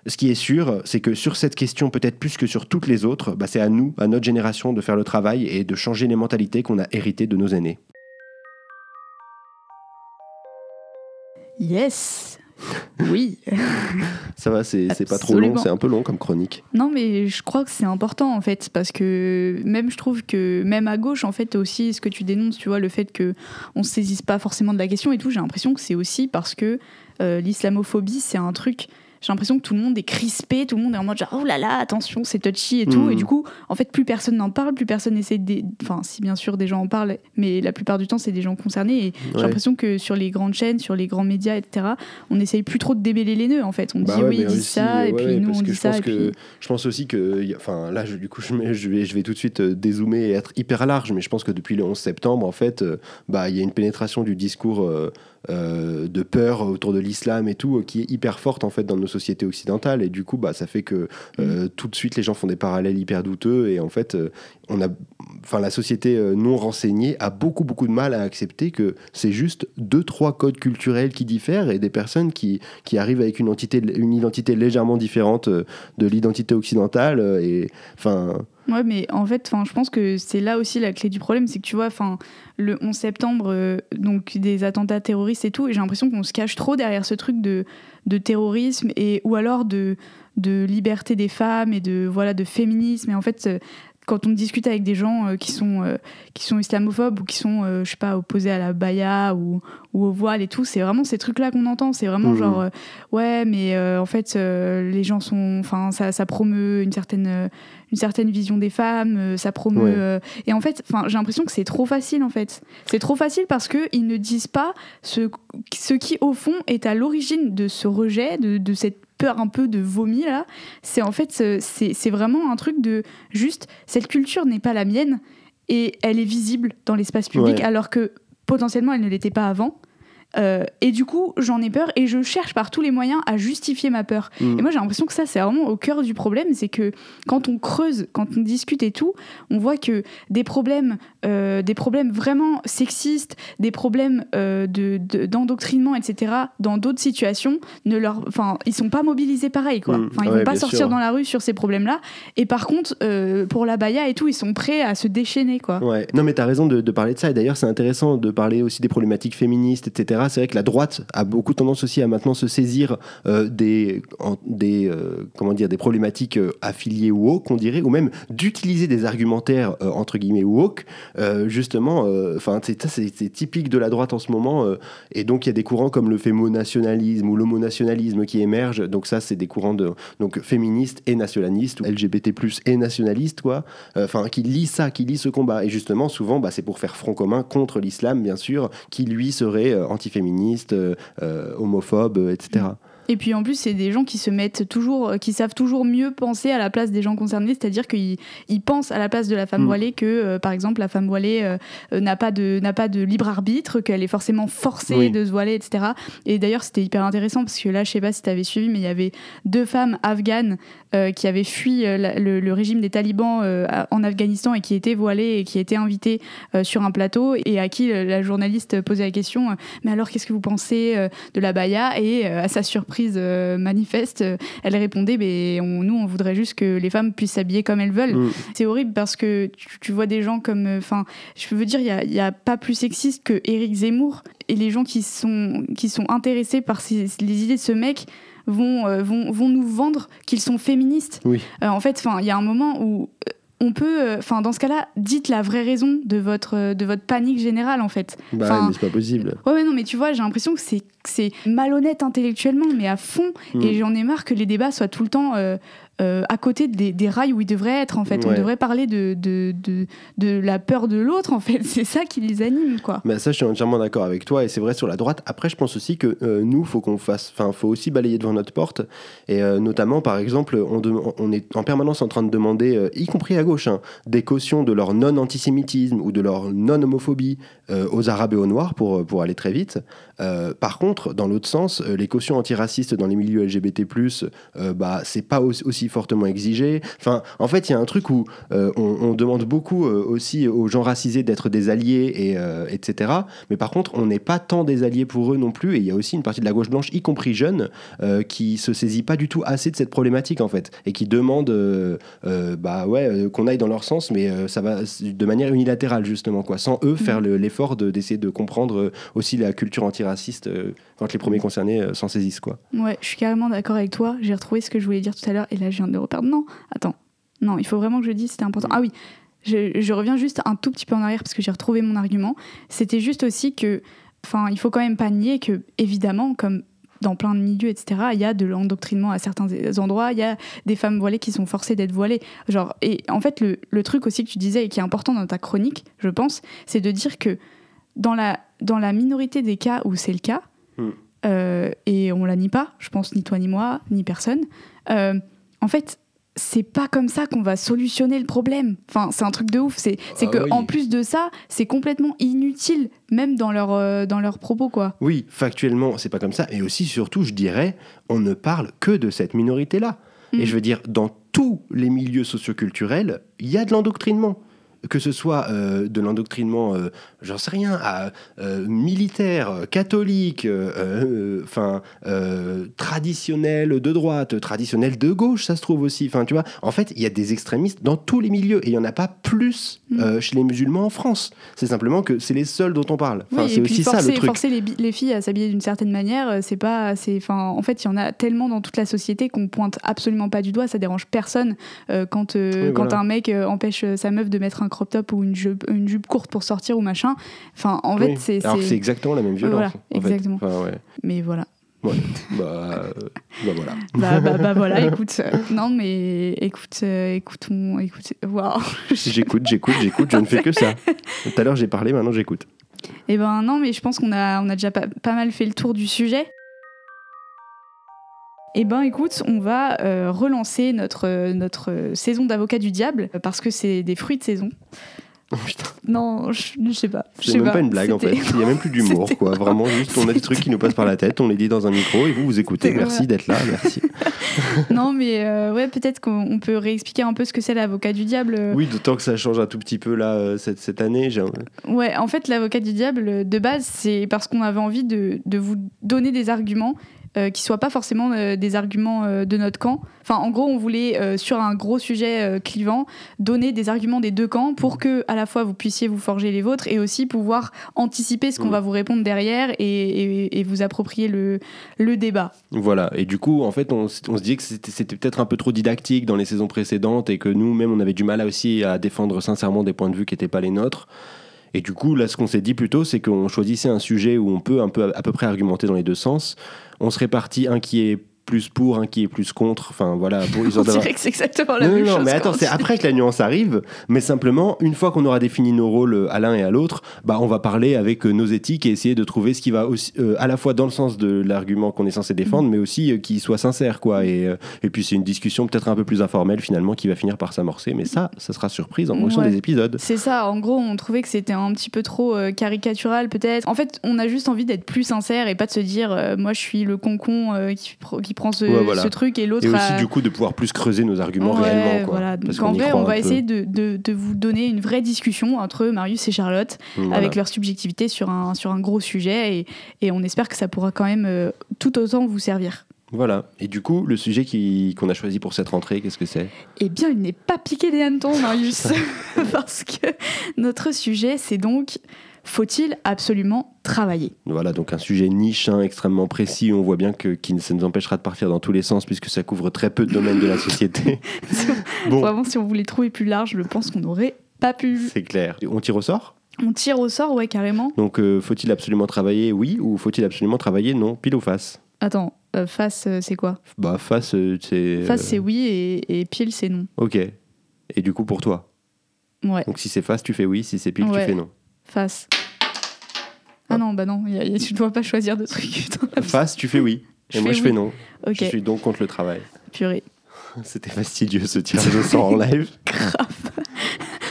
Ce qui est sûr, c'est que sur cette question, peut-être plus que sur toutes les autres, bah, c'est à nous, à notre génération, de faire le travail et de changer les mentalités qu'on a héritées de nos aînés. Yes oui. *laughs* Ça va, c'est pas trop long, c'est un peu long comme chronique. Non, mais je crois que c'est important en fait, parce que même je trouve que même à gauche, en fait, aussi ce que tu dénonces, tu vois, le fait que on se saisisse pas forcément de la question et tout, j'ai l'impression que c'est aussi parce que euh, l'islamophobie, c'est un truc j'ai l'impression que tout le monde est crispé, tout le monde est en mode genre oh là là, attention, c'est touchy et tout. Et mm. du coup, en fait, plus personne n'en parle, plus personne essaie de. Enfin, si bien sûr des gens en parlent, mais la plupart du temps, c'est des gens concernés. Et j'ai l'impression que sur les grandes chaînes, sur les grands médias, etc., on essaye plus trop de démêler les nœuds en fait. On bah dit oui, ils disent ça, et puis nous on dit ça. Que, Je pense aussi que. Enfin, là, du coup, je, vais, je vais tout de suite euh, dézoomer et être hyper large, mais je pense que depuis le 11 septembre, en fait, euh, bah, il y a une pénétration du discours. Euh, euh, de peur autour de l'islam et tout, qui est hyper forte en fait dans nos sociétés occidentales. Et du coup, bah, ça fait que mm. tout de suite les gens font des parallèles hyper douteux. Et en fait, on a, enfin, la société non renseignée a beaucoup beaucoup de mal à accepter que c'est juste deux trois codes culturels qui diffèrent et des personnes qui, qui arrivent avec une, entité, une identité légèrement différente de l'identité occidentale. Et enfin Ouais, mais en fait, je pense que c'est là aussi la clé du problème, c'est que tu vois, le 11 septembre, euh, donc des attentats terroristes et tout, et j'ai l'impression qu'on se cache trop derrière ce truc de, de terrorisme et ou alors de, de liberté des femmes et de voilà de féminisme. Et en fait, euh, quand on discute avec des gens euh, qui, sont, euh, qui sont islamophobes ou qui sont, euh, je sais pas, opposés à la baya ou, ou au voile et tout, c'est vraiment ces trucs-là qu'on entend. C'est vraiment mmh. genre, ouais, mais en fait, les gens sont. Enfin, ça, ça, promeut une certaine, une certaine vision des femmes, ça promeut. et en fait, j'ai l'impression que c'est trop facile, en fait. C'est trop facile parce qu'ils ne disent pas ce, ce qui, au fond, est à l'origine de ce rejet, de, de cette peur un peu de vomi là, c'est en fait c'est vraiment un truc de juste cette culture n'est pas la mienne et elle est visible dans l'espace public alors que potentiellement elle ne l'était pas avant. Euh, et du coup, j'en ai peur et je cherche par tous les moyens à justifier ma peur. Mm. Et moi, j'ai l'impression que ça, c'est vraiment au cœur du problème. C'est que quand on creuse, quand on discute et tout, on voit que des problèmes, euh, des problèmes vraiment sexistes, des problèmes euh, d'endoctrinement, etc., dans d'autres situations, ne leur, enfin, ils sont pas mobilisés pareil, quoi. Mm. Enfin, ils vont pas sortir dans la rue sur ces problèmes-là. Et par contre, pour la baya et tout, ils sont prêts à se déchaîner, quoi. Ouais. Non, mais tu as raison de, de, parler de ça. Et d'ailleurs, c'est intéressant de parler aussi des problématiques féministes, etc c'est vrai que la droite a beaucoup tendance aussi à maintenant se saisir euh, des, des, euh, comment dire, des problématiques euh, affiliées woke, on dirait, ou même d'utiliser des argumentaires entre guillemets woke, justement. Enfin, c'est typique de la droite en ce moment. et donc, il y a des courants comme le fémonationalisme ou l'homonationalisme qui émergent. Donc, ça, c'est des courants de, donc, féministes et nationalistes, ou LGBT, et nationalistes, quoi. Enfin, qui lisent ça, qui lisent ce combat. Et justement, souvent, bah, c'est pour faire front commun contre l'islam, bien sûr, qui lui serait anti féministes, euh, euh, homophobes, etc. Et puis en plus, c'est des gens qui se mettent toujours, qui savent toujours mieux penser à la place des gens concernés, c'est-à-dire qu'ils ils pensent à la place de la femme mm. voilée que, euh, par exemple, la femme voilée euh, euh, n'a pas de n'a pas de libre arbitre, qu'elle est forcément forcée de se voiler, etc. Et d'ailleurs, c'était hyper intéressant parce que là, je sais pas si tu avais suivi, mais il y avait deux femmes afghanes qui avaient fui le, régime des talibans en Afghanistan et qui étaient voilées et qui étaient invitées sur un plateau et à qui la journaliste posait la question mais alors qu'est-ce que vous pensez de la baya? Et à sa surprise euh, manifeste, euh, elle répondait mais nous on voudrait juste que les femmes puissent s'habiller comme elles veulent. Mm. C'est horrible parce que tu, vois des gens comme, euh, enfin, je veux dire, il n'y a, pas plus sexiste que Éric Zemmour et les gens qui sont qui sont intéressés par les idées de ce mec. Vont, vont, vont nous vendre qu'ils sont féministes. Oui. en fait, il y a un moment où on peut, euh, enfin, dans ce cas-là, dites la vraie raison de votre, euh, de votre panique générale, en fait. Bah, mais c'est pas possible. Ouais, non, mais tu vois, j'ai l'impression que c'est, c'est malhonnête intellectuellement, mais à fond. Mm. Et j'en ai marre que les débats soient tout le temps euh, euh, à côté des, rails où ils devraient être en fait. On devrait parler de, de, de, de, la peur de l'autre en fait. *laughs* C'est ça qui les anime quoi. Mais ça je suis entièrement d'accord avec toi et c'est vrai sur la droite. Après je pense aussi que euh, nous faut qu'on fasse, enfin faut aussi balayer devant notre porte et euh, notamment par exemple on, on, est en permanence en train de demander, y compris à gauche, hein, des cautions de leur non-antisémitisme ou de leur non-homophobie aux Arabes et aux Noirs pour, pour aller très vite. Par contre dans l'autre sens, les cautions antiracistes dans les milieux LGBT+, bah c'est pas aussi fortement exigé. Enfin, en fait, il y a un truc où euh, on, demande beaucoup euh, aussi aux gens racisés d'être des alliés, et, euh, etc. Mais par contre, on n'est pas tant des alliés pour eux non plus. Et il y a aussi une partie de la gauche blanche, y compris jeune, qui se saisit pas du tout assez de cette problématique, en fait, et qui demande bah, ouais, qu'on aille dans leur sens, mais ça va de manière unilatérale, justement, quoi, sans eux faire mmh. l'effort d'essayer de, comprendre aussi la culture antiraciste quand les premiers concernés s'en saisissent. Quoi. Ouais, je suis carrément d'accord avec toi. J'ai retrouvé ce que je voulais dire tout à l'heure, et là, je viens de le reperdre. Non, attends. Non, il faut vraiment que je dise, c'était important. Ah oui, je, reviens juste un tout petit peu en arrière parce que j'ai retrouvé mon argument. C'était juste aussi que, enfin, il faut quand même pas nier que, évidemment, comme dans plein de milieux, etc., il y a de l'endoctrinement à certains endroits, il y a des femmes voilées qui sont forcées d'être voilées. Genre, et en fait, le, truc aussi que tu disais et qui est important dans ta chronique, je pense, c'est de dire que dans la, dans la minorité des cas où c'est le cas, hmm. euh, et on la nie pas, je pense ni toi ni moi, ni personne, euh, en fait, c'est pas comme ça qu'on va solutionner le problème. Enfin, c'est un truc de ouf. C'est Ah que oui. en plus de ça, c'est complètement inutile, même dans leur euh, dans leurs propos, quoi. Oui, factuellement, c'est pas comme ça. Et aussi, surtout, je dirais, on ne parle que de cette minorité-là. Et je veux dire, dans tous les milieux socioculturels, il y a de l'endoctrinement. Que ce soit euh, de l'endoctrinement, euh, j'en sais rien, à, euh, militaire, catholique, enfin traditionnel de droite, traditionnel de gauche, ça se trouve aussi. Enfin, tu vois, en fait, il y a des extrémistes dans tous les milieux et il y en a pas plus Mm. chez les musulmans en France. C'est simplement que c'est les seuls dont on parle. Enfin, Oui, c'est aussi ça forcer, le truc. forcer les, filles à s'habiller d'une certaine manière, c'est pas, c'est, enfin, en fait, il y en a tellement dans toute la société qu'on pointe absolument pas du doigt. Ça dérange personne quand Oui, quand voilà. un mec empêche sa meuf de mettre un crop top ou une jupe, une jupe courte pour sortir ou machin. Enfin, en fait, c'est, Alors c'est- exactement la même violence. Voilà, en fait. exactement. Enfin, ouais. mais voilà. Ouais. bah, euh, bah voilà. *laughs* Bah, bah, bah, voilà, *laughs* écoute. euh, non, mais écoute, euh, écoute, on, écoute, waouh. *laughs* J'écoute, j'écoute, j'écoute, je ne fais que ça. Tout à l'heure j'ai parlé, maintenant j'écoute. Eh ben non, mais je pense qu'on a, on a déjà pas, pas mal fait le tour du sujet. Eh ben écoute, on va euh, relancer notre, notre saison d'avocat du diable parce que c'est des fruits de saison. *laughs* Oh, putain, Non, je, sais pas. c'est même pas une blague en fait. Il n'y a même plus d'humour quoi. Vraiment, juste on a des trucs qui nous passent par la tête, on les dit dans un micro et vous vous écoutez. Merci d'être là, merci. *laughs* non, mais euh, ouais, peut-être qu'on on peut réexpliquer un peu ce que c'est l'avocat du diable. euh, Oui, d'autant que ça change un tout petit peu là cette, cette année. Ouais, en fait, l'avocat du diable, de base, c'est parce qu'on avait envie de, de vous donner des arguments euh, qui soient pas forcément euh, des arguments euh, de notre camp. Enfin, en gros, on voulait, euh, sur un gros sujet clivant, donner des arguments des deux camps pour que, à la fois, vous puissiez vous forger les vôtres et aussi pouvoir anticiper ce qu'on Mm. va vous répondre derrière et, et- et vous approprier le, le débat. Voilà, et du coup, en fait, on, se dit que c'était c'était peut-être un peu trop didactique dans les saisons précédentes et que nous-mêmes, on avait du mal à aussi à défendre sincèrement des points de vue qui n'étaient pas les nôtres. Et du coup, là, ce qu'on s'est dit plutôt, c'est qu'on choisissait un sujet où on peut un peu, à peu près argumenter dans les deux sens. On se répartit un qui est plus pour, un qui est plus contre. Enfin, voilà, pour *laughs* On histoire d'avoir- dirait que c'est exactement la non, même non, non, chose. mais attends, on c'est après que la nuance arrive, mais simplement, une fois qu'on aura défini nos rôles euh, à l'un et à l'autre, bah, on va parler avec euh, nos éthiques et essayer de trouver ce qui va aussi, euh, à la fois dans le sens de l'argument qu'on est censé défendre, mais aussi euh, qui soit sincère, quoi. Et, euh, et puis, c'est une discussion peut-être un peu plus informelle, finalement, qui va finir par s'amorcer, mais ça, ça sera surprise en fonction Ouais. des épisodes. C'est ça, en gros, on trouvait que c'était un petit peu trop caricatural, peut-être. En fait, on a juste envie d'être plus sincère et pas de se dire, moi, je suis le concon qui, qui prend ce, Ouais, voilà. ce truc et l'autre Et aussi, a- du coup, de pouvoir plus creuser nos arguments Ouais, réellement, quoi. voilà. Parce Donc, en vrai, on va essayer de, de- de vous donner une vraie discussion entre Marius et Charlotte Voilà. avec leur subjectivité sur un, sur un gros sujet et, et on espère que ça pourra quand même euh, tout autant vous servir. Voilà. Et du coup, le sujet qu'on a choisi pour cette rentrée, qu'est-ce que c'est? Eh bien, il n'est pas piqué des hannetons, Marius, *laughs* *laughs* parce que notre sujet, c'est donc faut-il absolument travailler? Voilà, donc un sujet niche, hein, extrêmement précis. On voit bien que qui, ça nous empêchera de partir dans tous les sens puisque ça couvre très peu de domaines de la société. *laughs* Bon, Vraiment, si on voulait trouver plus large, je pense qu'on n'aurait pas pu. c'est clair. On tire au sort? On tire au sort, ouais, carrément. Donc, euh, faut-il absolument travailler? Oui ou faut-il absolument travailler? Non Pile ou face Attends, euh, face, euh, c'est quoi? Bah, face, euh, c'est. Face, c'est oui et, et pile, c'est non. Ok. Et du coup, pour toi? Ouais, Donc, si c'est face, tu fais oui. Si c'est pile, Ouais. tu fais non. Face. Ah non, bah non, y a- y a- tu ne dois pas choisir de vie. *laughs* Face, tu fais oui. Je Et moi, fais je fais non. Ok, Je suis donc contre le travail. purée. *laughs* C'était fastidieux ce tirage au sort en live. *laughs* Grave.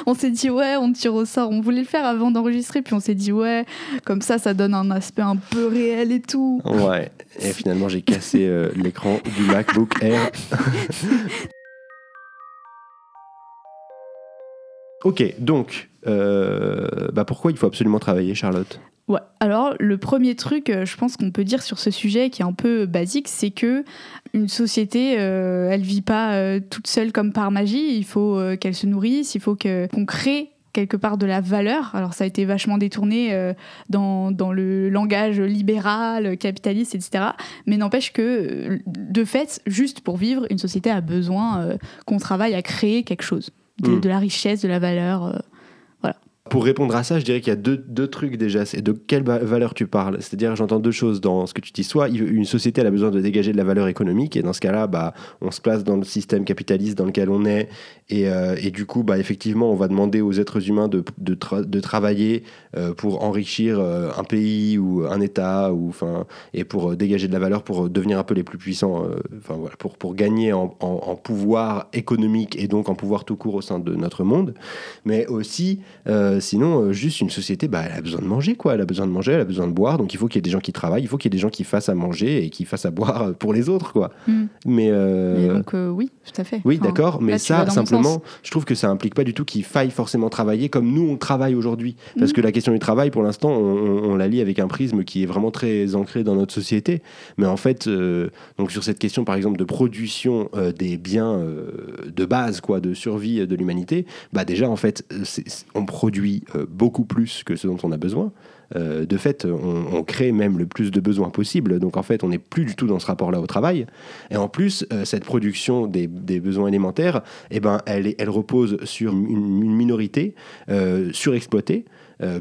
On s'est dit, ouais, on tire au sort. On voulait le faire avant d'enregistrer, puis on s'est dit, ouais, comme ça, ça donne un aspect un peu réel et tout. Ouais. Et finalement, j'ai cassé euh, l'écran du MacBook Air. Ok, donc, euh, bah pourquoi il faut absolument travailler, Charlotte? Ouais. Alors, le premier truc, euh, je pense qu'on peut dire sur ce sujet qui est un peu basique, c'est que une société, euh, elle vit pas euh, toute seule comme par magie. Il faut qu'elle se nourrisse, il faut qu'on crée quelque part de la valeur. Alors ça a été vachement détourné dans, dans le langage libéral, capitaliste, etc. Mais n'empêche que, de fait, juste pour vivre, une société a besoin qu'on travaille à créer quelque chose. De, Mm. de la richesse, de la valeur. Euh. pour répondre à ça, je dirais qu'il y a deux, deux trucs déjà. C'est de quelle valeur tu parles C'est-à-dire, j'entends deux choses dans ce que tu dis. Soit une société a besoin de dégager de la valeur économique, et dans ce cas-là, bah, on se place dans le système capitaliste dans lequel on est, et, euh, et du coup, bah, effectivement, on va demander aux êtres humains de, de, travailler euh, pour enrichir euh, un pays ou un État, ou, enfin, et pour dégager de la valeur, pour devenir un peu les plus puissants, enfin, voilà, pour, pour gagner en, en, en, pouvoir économique et donc en pouvoir tout court au sein de notre monde. Mais aussi, sinon, juste une société, bah, elle a besoin de manger, quoi. Elle a besoin de manger, elle a besoin de boire, donc il faut qu'il y ait des gens qui travaillent, il faut qu'il y ait des gens qui fassent à manger et qui fassent à boire pour les autres, quoi. Hmm. Mais, donc, oui, tout à fait. Oui, d'accord, mais ça, simplement, je trouve que ça implique pas du tout qu'il faille forcément travailler comme nous on travaille aujourd'hui. Parce hmm. que la question du travail, pour l'instant, on, la lie avec un prisme qui est vraiment très ancré dans notre société. Mais en fait, euh, donc sur cette question, par exemple, de production euh, des biens euh, de base, quoi, de survie de l'humanité, bah déjà, en fait, on produit beaucoup plus que ce dont on a besoin. Euh, de fait, on, crée même le plus de besoins possible. Donc en fait, on n'est plus du tout dans ce rapport-là au travail. Et en plus, euh, cette production des, besoins élémentaires, eh ben, elle, repose sur une, minorité euh, surexploitée.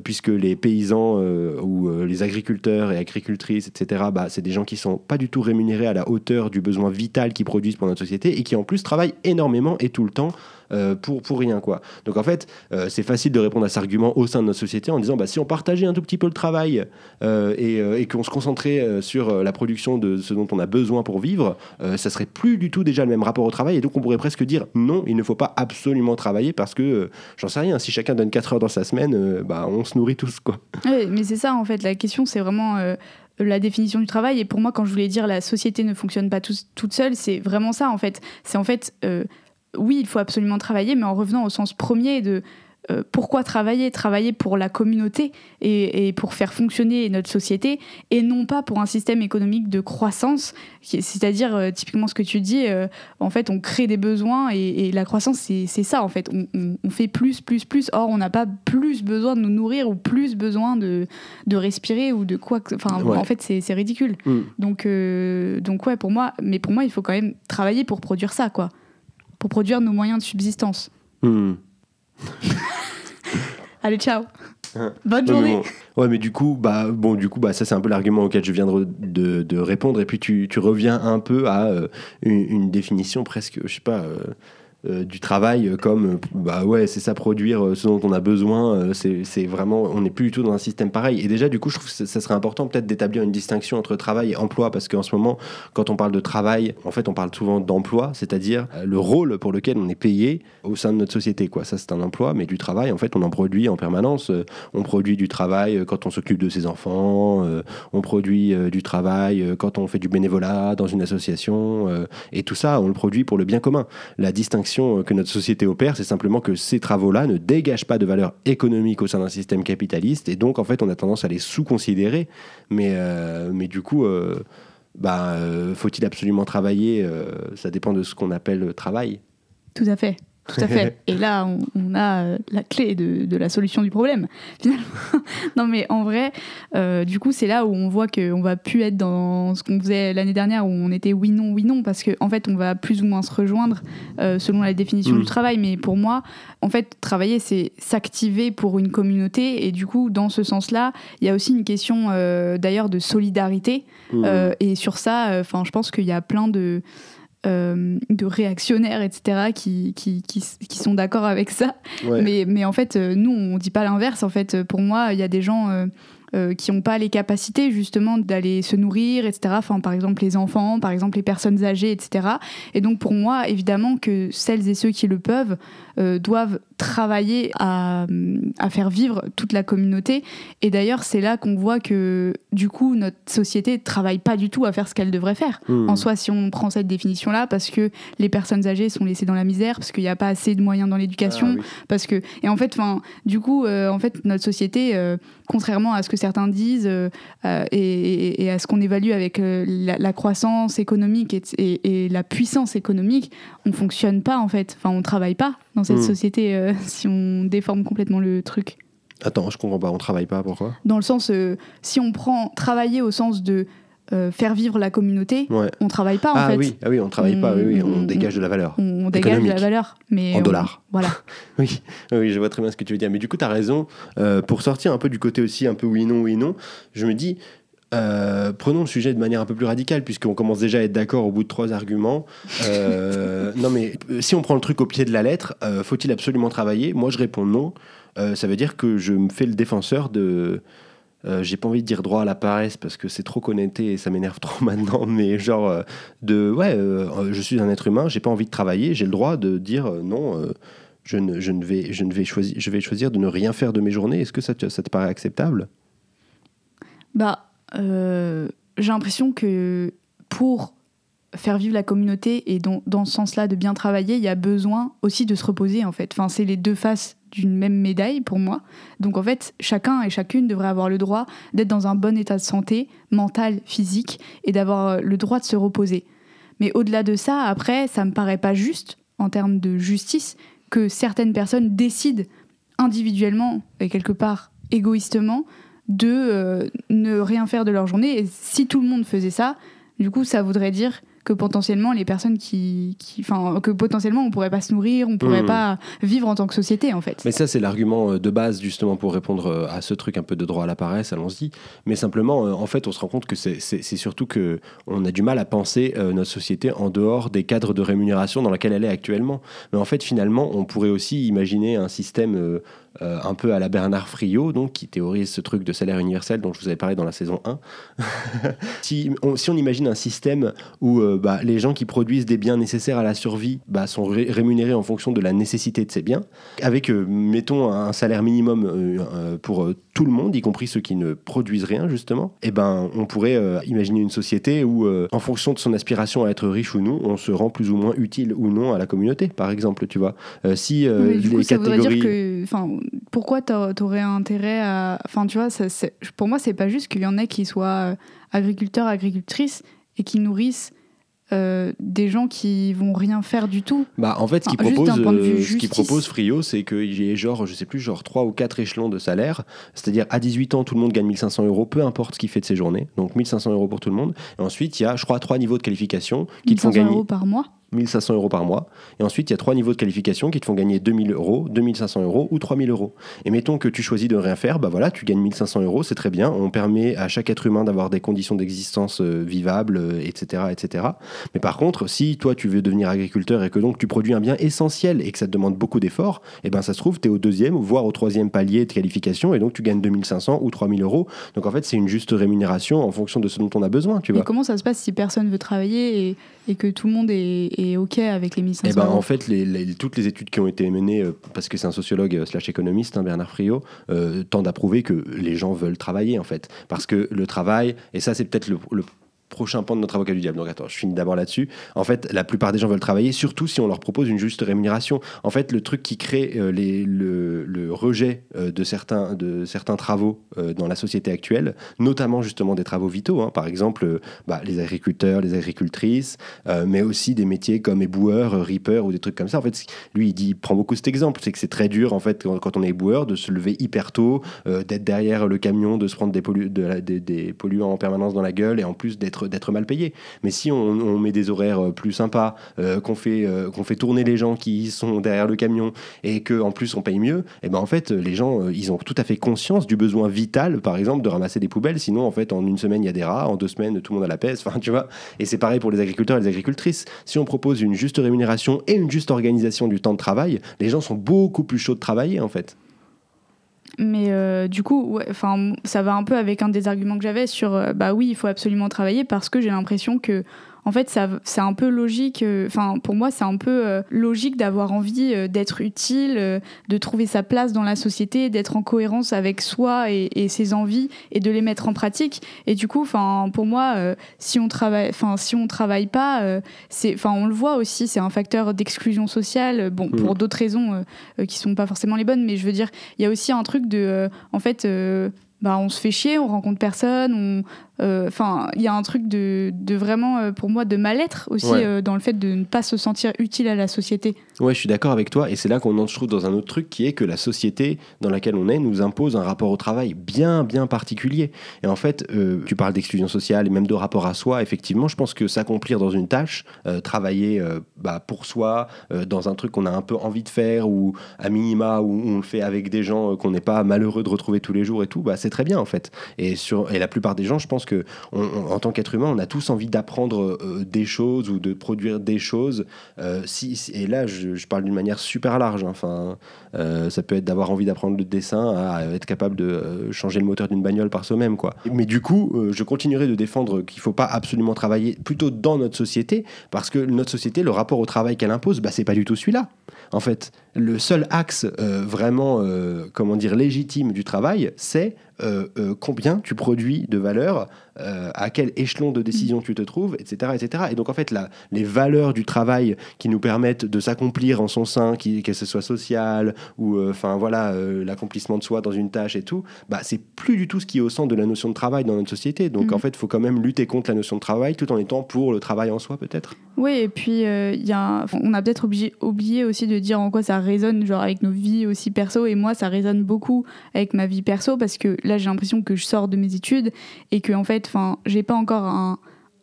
puisque les paysans ou les agriculteurs et agricultrices, etc., bah, c'est des gens qui sont pas du tout rémunérés à la hauteur du besoin vital qu'ils produisent pour notre société et qui en plus travaillent énormément et tout le temps euh, pour, pour rien. Quoi. Donc en fait, euh, c'est facile de répondre à cet argument au sein de notre société en disant bah, si on partageait un tout petit peu le travail euh, et, qu'on se concentrait sur la production de ce dont on a besoin pour vivre, ça serait plus du tout déjà le même rapport au travail. Et donc on pourrait presque dire non, il ne faut pas absolument travailler parce que, j'en sais rien, si chacun donne 4 heures dans sa semaine, bah, on se nourrit tous. Quoi. Oui, mais c'est ça en fait, la question c'est vraiment la définition du travail. Et pour moi, quand je voulais dire la société ne fonctionne pas toute seule, c'est vraiment ça en fait. C'est en fait oui, il faut absolument travailler, mais en revenant au sens premier de euh, pourquoi travailler? Travailler pour la communauté et, pour faire fonctionner notre société et non pas pour un système économique de croissance, c'est-à-dire euh, typiquement ce que tu dis, euh, en fait on crée des besoins et, la croissance c'est ça en fait, on, fait plus, plus, plus, or on n'a pas plus besoin de nous nourrir ou plus besoin de, de respirer ou de quoi, enfin en fait c'est ridicule. Mm. Donc, donc ouais pour moi, mais pour moi il faut quand même travailler pour produire ça quoi pour produire nos moyens de subsistance. Hmm. *laughs* Allez, ciao. Hein. Bonne journée. Ouais, mais du coup, bah, bon, du coup, bah, ça c'est un peu l'argument auquel je viens de, de, répondre. Et puis tu, tu, reviens un peu à euh, une, définition presque, je sais pas. Euh, euh, du travail comme bah ouais c'est ça produire ce dont on a besoin c'est vraiment on n'est plus du tout dans un système pareil. Et déjà du coup je trouve que ça serait important peut-être d'établir une distinction entre travail et emploi parce qu'en ce moment quand on parle de travail en fait on parle souvent d'emploi c'est-à-dire le rôle pour lequel on est payé au sein de notre société quoi. Ça c'est un emploi mais du travail en fait on en produit en permanence. On produit du travail quand on s'occupe de ses enfants on produit du travail quand on fait du bénévolat dans une association et tout ça on le produit pour le bien commun. La distinction euh, que notre société opère, c'est simplement que ces travaux-là ne dégagent pas de valeur économique au sein d'un système capitaliste, et donc en fait on a tendance à les sous-considérer, mais, euh, mais du coup, euh, bah, faut-il absolument travailler Ça dépend de ce qu'on appelle travail. Tout à fait. Tout à fait. Et là, on, a euh, la clé de, la solution du problème, *laughs* finalement. non, mais en vrai, euh, du coup, c'est là où on voit qu'on va plus être dans ce qu'on faisait l'année dernière, où on était oui, non, oui, non, parce qu'en en fait, on va plus ou moins se rejoindre euh, selon la définition du mm. travail. Mais pour moi, en fait, travailler, c'est s'activer pour une communauté. Et du coup, dans ce sens-là, il y a aussi une question, d'ailleurs, de solidarité. Mm. et sur ça, enfin, je pense qu'il y a plein de euh, de réactionnaires, etc., qui, qui, qui, sont d'accord avec ça. Mais, mais en fait, euh, nous, on dit pas l'inverse. En fait, pour moi, il y a des gens euh, euh, qui n'ont pas les capacités justement d'aller se nourrir, etc. Enfin, par exemple les enfants, par exemple les personnes âgées, etc. Et donc pour moi, évidemment que celles et ceux qui le peuvent euh, doivent travailler à, à, faire vivre toute la communauté. Et d'ailleurs, c'est là qu'on voit que du coup, notre société ne travaille pas du tout à faire ce qu'elle devrait faire. Mmh. En soi, si on prend cette définition-là, parce que les personnes âgées sont laissées dans la misère, parce qu'il n'y a pas assez de moyens dans l'éducation, ah parce que et en fait, du coup, euh, en fait, notre société, contrairement à ce que certains disent euh, euh, et, à ce qu'on évalue avec euh, la, croissance économique et, la puissance économique, on fonctionne pas en fait. Enfin, on travaille pas dans cette hmm. société *laughs* si on déforme complètement le truc. Attends, je comprends pas. On travaille pas. Pourquoi? Dans le sens, si on prend travailler au sens de euh, faire vivre la communauté, Ouais. on travaille pas en Ah fait. oui, ah oui, on travaille pas, oui, oui, on, On- dégage de la valeur. On, dégage de la valeur, mais En on- dollars. Voilà. *laughs* Oui, oui, je vois très bien ce que tu veux dire. Mais du coup, tu as raison. Euh, pour sortir un peu du côté aussi, un peu oui, non, oui, non, je me dis, euh, prenons le sujet de manière un peu plus radicale, puisqu'on commence déjà à être d'accord au bout de trois arguments. Euh, *laughs* non, mais euh, si on prend le truc au pied de la lettre, euh, faut-il absolument travailler? Moi, je réponds non. Euh, ça veut dire que je me fais le défenseur de. euh, j'ai pas envie de dire droit à la paresse parce que c'est trop connecté et ça m'énerve trop *laughs* maintenant, mais genre euh, de ouais, euh, je suis un être humain, j'ai pas envie de travailler, j'ai le droit de dire euh, non, euh, je ne, je ne vais, je ne vais choisir, je vais choisir de ne rien faire de mes journées. Est-ce que ça te, ça te paraît acceptable? Bah, euh, j'ai l'impression que pour faire vivre la communauté et dans, ce sens-là de bien travailler, il y a besoin aussi de se reposer en fait. Enfin, c'est les deux faces d'une même médaille pour moi. Donc en fait, chacun et chacune devrait avoir le droit d'être dans un bon état de santé, mental, physique, et d'avoir euh, le droit de se reposer. Mais au-delà de ça, après, ça me paraît pas juste en termes de justice que certaines personnes décident individuellement et quelque part égoïstement de euh, ne rien faire de leur journée. Et si tout le monde faisait ça, du coup, ça voudrait dire que potentiellement les personnes qui, enfin, que potentiellement on pourrait pas se nourrir, on pourrait Mhm. pas vivre en tant que société en fait. Mais ça, c'est l'argument euh, de base, justement, pour répondre euh, à ce truc un peu de droit à la paresse, allons-y. Mais simplement, en fait, on se rend compte que c'est- surtout que on a du mal à penser euh, notre société en dehors des cadres de rémunération dans lesquels elle est actuellement. Mais en fait, finalement, on pourrait aussi imaginer un système euh, euh, un peu à la Bernard Friot, donc, qui théorise ce truc de salaire universel dont je vous avais parlé dans la saison 1. *laughs* si, on, si on imagine un système où euh, bah, les gens qui produisent des biens nécessaires à la survie bah, sont ré- rémunérés en fonction de la nécessité de ces biens, avec, euh, mettons, un salaire minimum pour tout le monde, y compris ceux qui ne produisent rien, justement, et ben, on pourrait imaginer une société où, en fonction de son aspiration à être riche ou non, on se rend plus ou moins utile ou non à la communauté, par exemple, tu vois. Si coup, les ça pourquoi t'a- t'aurais intérêt à, enfin, tu vois, ça, pour moi, c'est pas juste qu'il y en ait qui soient euh, agriculteurs, agricultrices et qui nourrissent euh, des gens qui vont rien faire du tout. Bah, en fait, ce qu'il Enfin, juste propose, d'un point de vue euh, ce propose Frio, c'est qu'il y ait genre, je sais plus, genre 3 ou 4 échelons de salaire. C'est-à-dire, à 18 ans, tout le monde gagne 1500 euros, peu importe ce qu'il fait de ses journées. Donc, 1500 euros pour tout le monde. Et ensuite, il y a, je crois, trois niveaux de qualification qui te font 1500 gagner euros par mois. 1500 euros par mois. Et ensuite, il y a trois niveaux de qualification qui te font gagner 2000 euros, 2500 euros ou 3000 euros. Et mettons que tu choisis de rien faire, bah voilà, tu gagnes 1500 euros, c'est très bien. On permet à chaque être humain d'avoir des conditions d'existence euh, vivables, euh, etc., etc. Mais par contre, si toi tu veux devenir agriculteur et que donc tu produis un bien essentiel et que ça te demande beaucoup d'efforts, et ben ça se trouve, tu es au deuxième, voire au troisième palier de qualification et donc tu gagnes 2500 ou 3000 euros. Donc en fait, c'est une juste rémunération en fonction de ce dont on a besoin, tu Et vois. comment ça se passe si personne veut travailler et, et que tout le monde est, est OK avec les 1500 Eh ben, euros en fait, les, les- toutes les études qui ont été menées, euh, parce que c'est un sociologue euh, slash économiste, hein, Bernard Friot, euh, tendent à prouver que les gens veulent travailler, en fait. Parce que le travail, et ça, c'est peut-être le, le prochain pan de notre avocat du diable. Donc attends, je finis d'abord là-dessus. En fait, la plupart des gens veulent travailler, surtout si on leur propose une juste rémunération. En fait, le truc qui crée euh, les- le, rejet euh, de, certains, de certains travaux euh, dans la société actuelle, notamment justement des travaux vitaux, hein, par exemple bah, les agriculteurs, les agricultrices, mais aussi des métiers comme éboueur, reaper ou des trucs comme ça. En fait, lui, il, dit, il prend beaucoup cet exemple, c'est que c'est très dur en fait quand, on est éboueur de se lever hyper tôt, d'être derrière le camion, de se prendre des polluants en permanence dans la gueule et en plus d'être d'être mal payé. Mais si on, met des horaires euh, plus sympas, euh, qu'on fait euh, fait tourner les gens qui sont derrière le camion et que en plus on paye mieux, et ben en fait les gens ils ont tout à fait conscience du besoin vital, par exemple, de ramasser des poubelles. Sinon en fait en une semaine il y a des rats, en deux semaines tout le monde a la peste. Enfin tu vois. Et c'est pareil pour les agriculteurs et les agricultrices. Si on propose une juste rémunération et une juste organisation du temps de travail, les gens sont beaucoup plus chauds de travailler en fait. Mais euh, du coup, ça va un peu avec un des arguments que j'avais sur, euh, bah oui, il faut absolument travailler parce que j'ai l'impression que, en fait, ça, c'est un peu logique. euh, Enfin, pour moi, c'est un peu euh, logique d'avoir envie euh, d'être utile, de trouver sa place dans la société, d'être en cohérence avec soi et, et ses envies et de les mettre en pratique. Et du coup, enfin, pour moi, si on travaille, enfin, si on travaille pas, c'est, enfin, on le voit aussi, c'est un facteur d'exclusion sociale. Bon, pour Mm. d'autres raisons qui sont pas forcément les bonnes, mais je veux dire il y a aussi un truc de en fait bah, on se fait chier on rencontre personne on euh, enfin, il y a un truc de, de vraiment, euh, pour moi, de mal-être aussi Ouais. euh, dans le fait de ne pas se sentir utile à la société. Ouais, je suis d'accord avec toi, et c'est là qu'on je trouve, dans un autre truc qui est que la société dans laquelle on est nous impose un rapport au travail bien, bien particulier. Et en fait, euh, tu parles d'exclusion sociale et même de rapport à soi, effectivement, je pense que s'accomplir dans une tâche, travailler bah, pour soi, dans un truc qu'on a un peu envie de faire, ou à minima, où on le fait avec des gens qu'on n'est pas malheureux de retrouver tous les jours et tout, bah, c'est très bien en fait. Et, sur, et la plupart des gens, je pense que on- on- en tant qu'être humain, on a tous envie d'apprendre euh, des choses ou de produire des choses. Euh, et là, je, parle d'une manière super large. hein. Enfin, euh, ça peut être d'avoir envie d'apprendre le dessin être capable de changer le moteur d'une bagnole par soi-même, quoi. Mais du coup, je continuerai de défendre qu'il faut pas absolument travailler plutôt dans notre société, parce que notre société, le rapport au travail qu'elle impose, bah, c'est pas du tout celui-là. En fait, le seul axe vraiment, comment dire, légitime du travail, c'est combien tu produis de valeur, euh, à quel échelon de décision tu te trouves, etc., etc. Et donc en fait, la, les valeurs du travail qui nous permettent de s'accomplir en son sein, qui, que ce soit social ou euh, voilà euh, l'accomplissement de soi dans une tâche et tout, bah c'est plus du tout ce qui est au centre de la notion de travail dans notre société. Donc en fait, il faut quand même lutter contre la notion de travail tout en étant pour le travail en soi peut-être. Oui, et puis il y a, on a peut-être oublié aussi de dire en quoi ça résonne, genre avec nos vies aussi perso. Et moi, ça résonne beaucoup avec ma vie perso parce que là, j'ai l'impression que je sors de mes études et que en fait, enfin, j'ai pas encore un,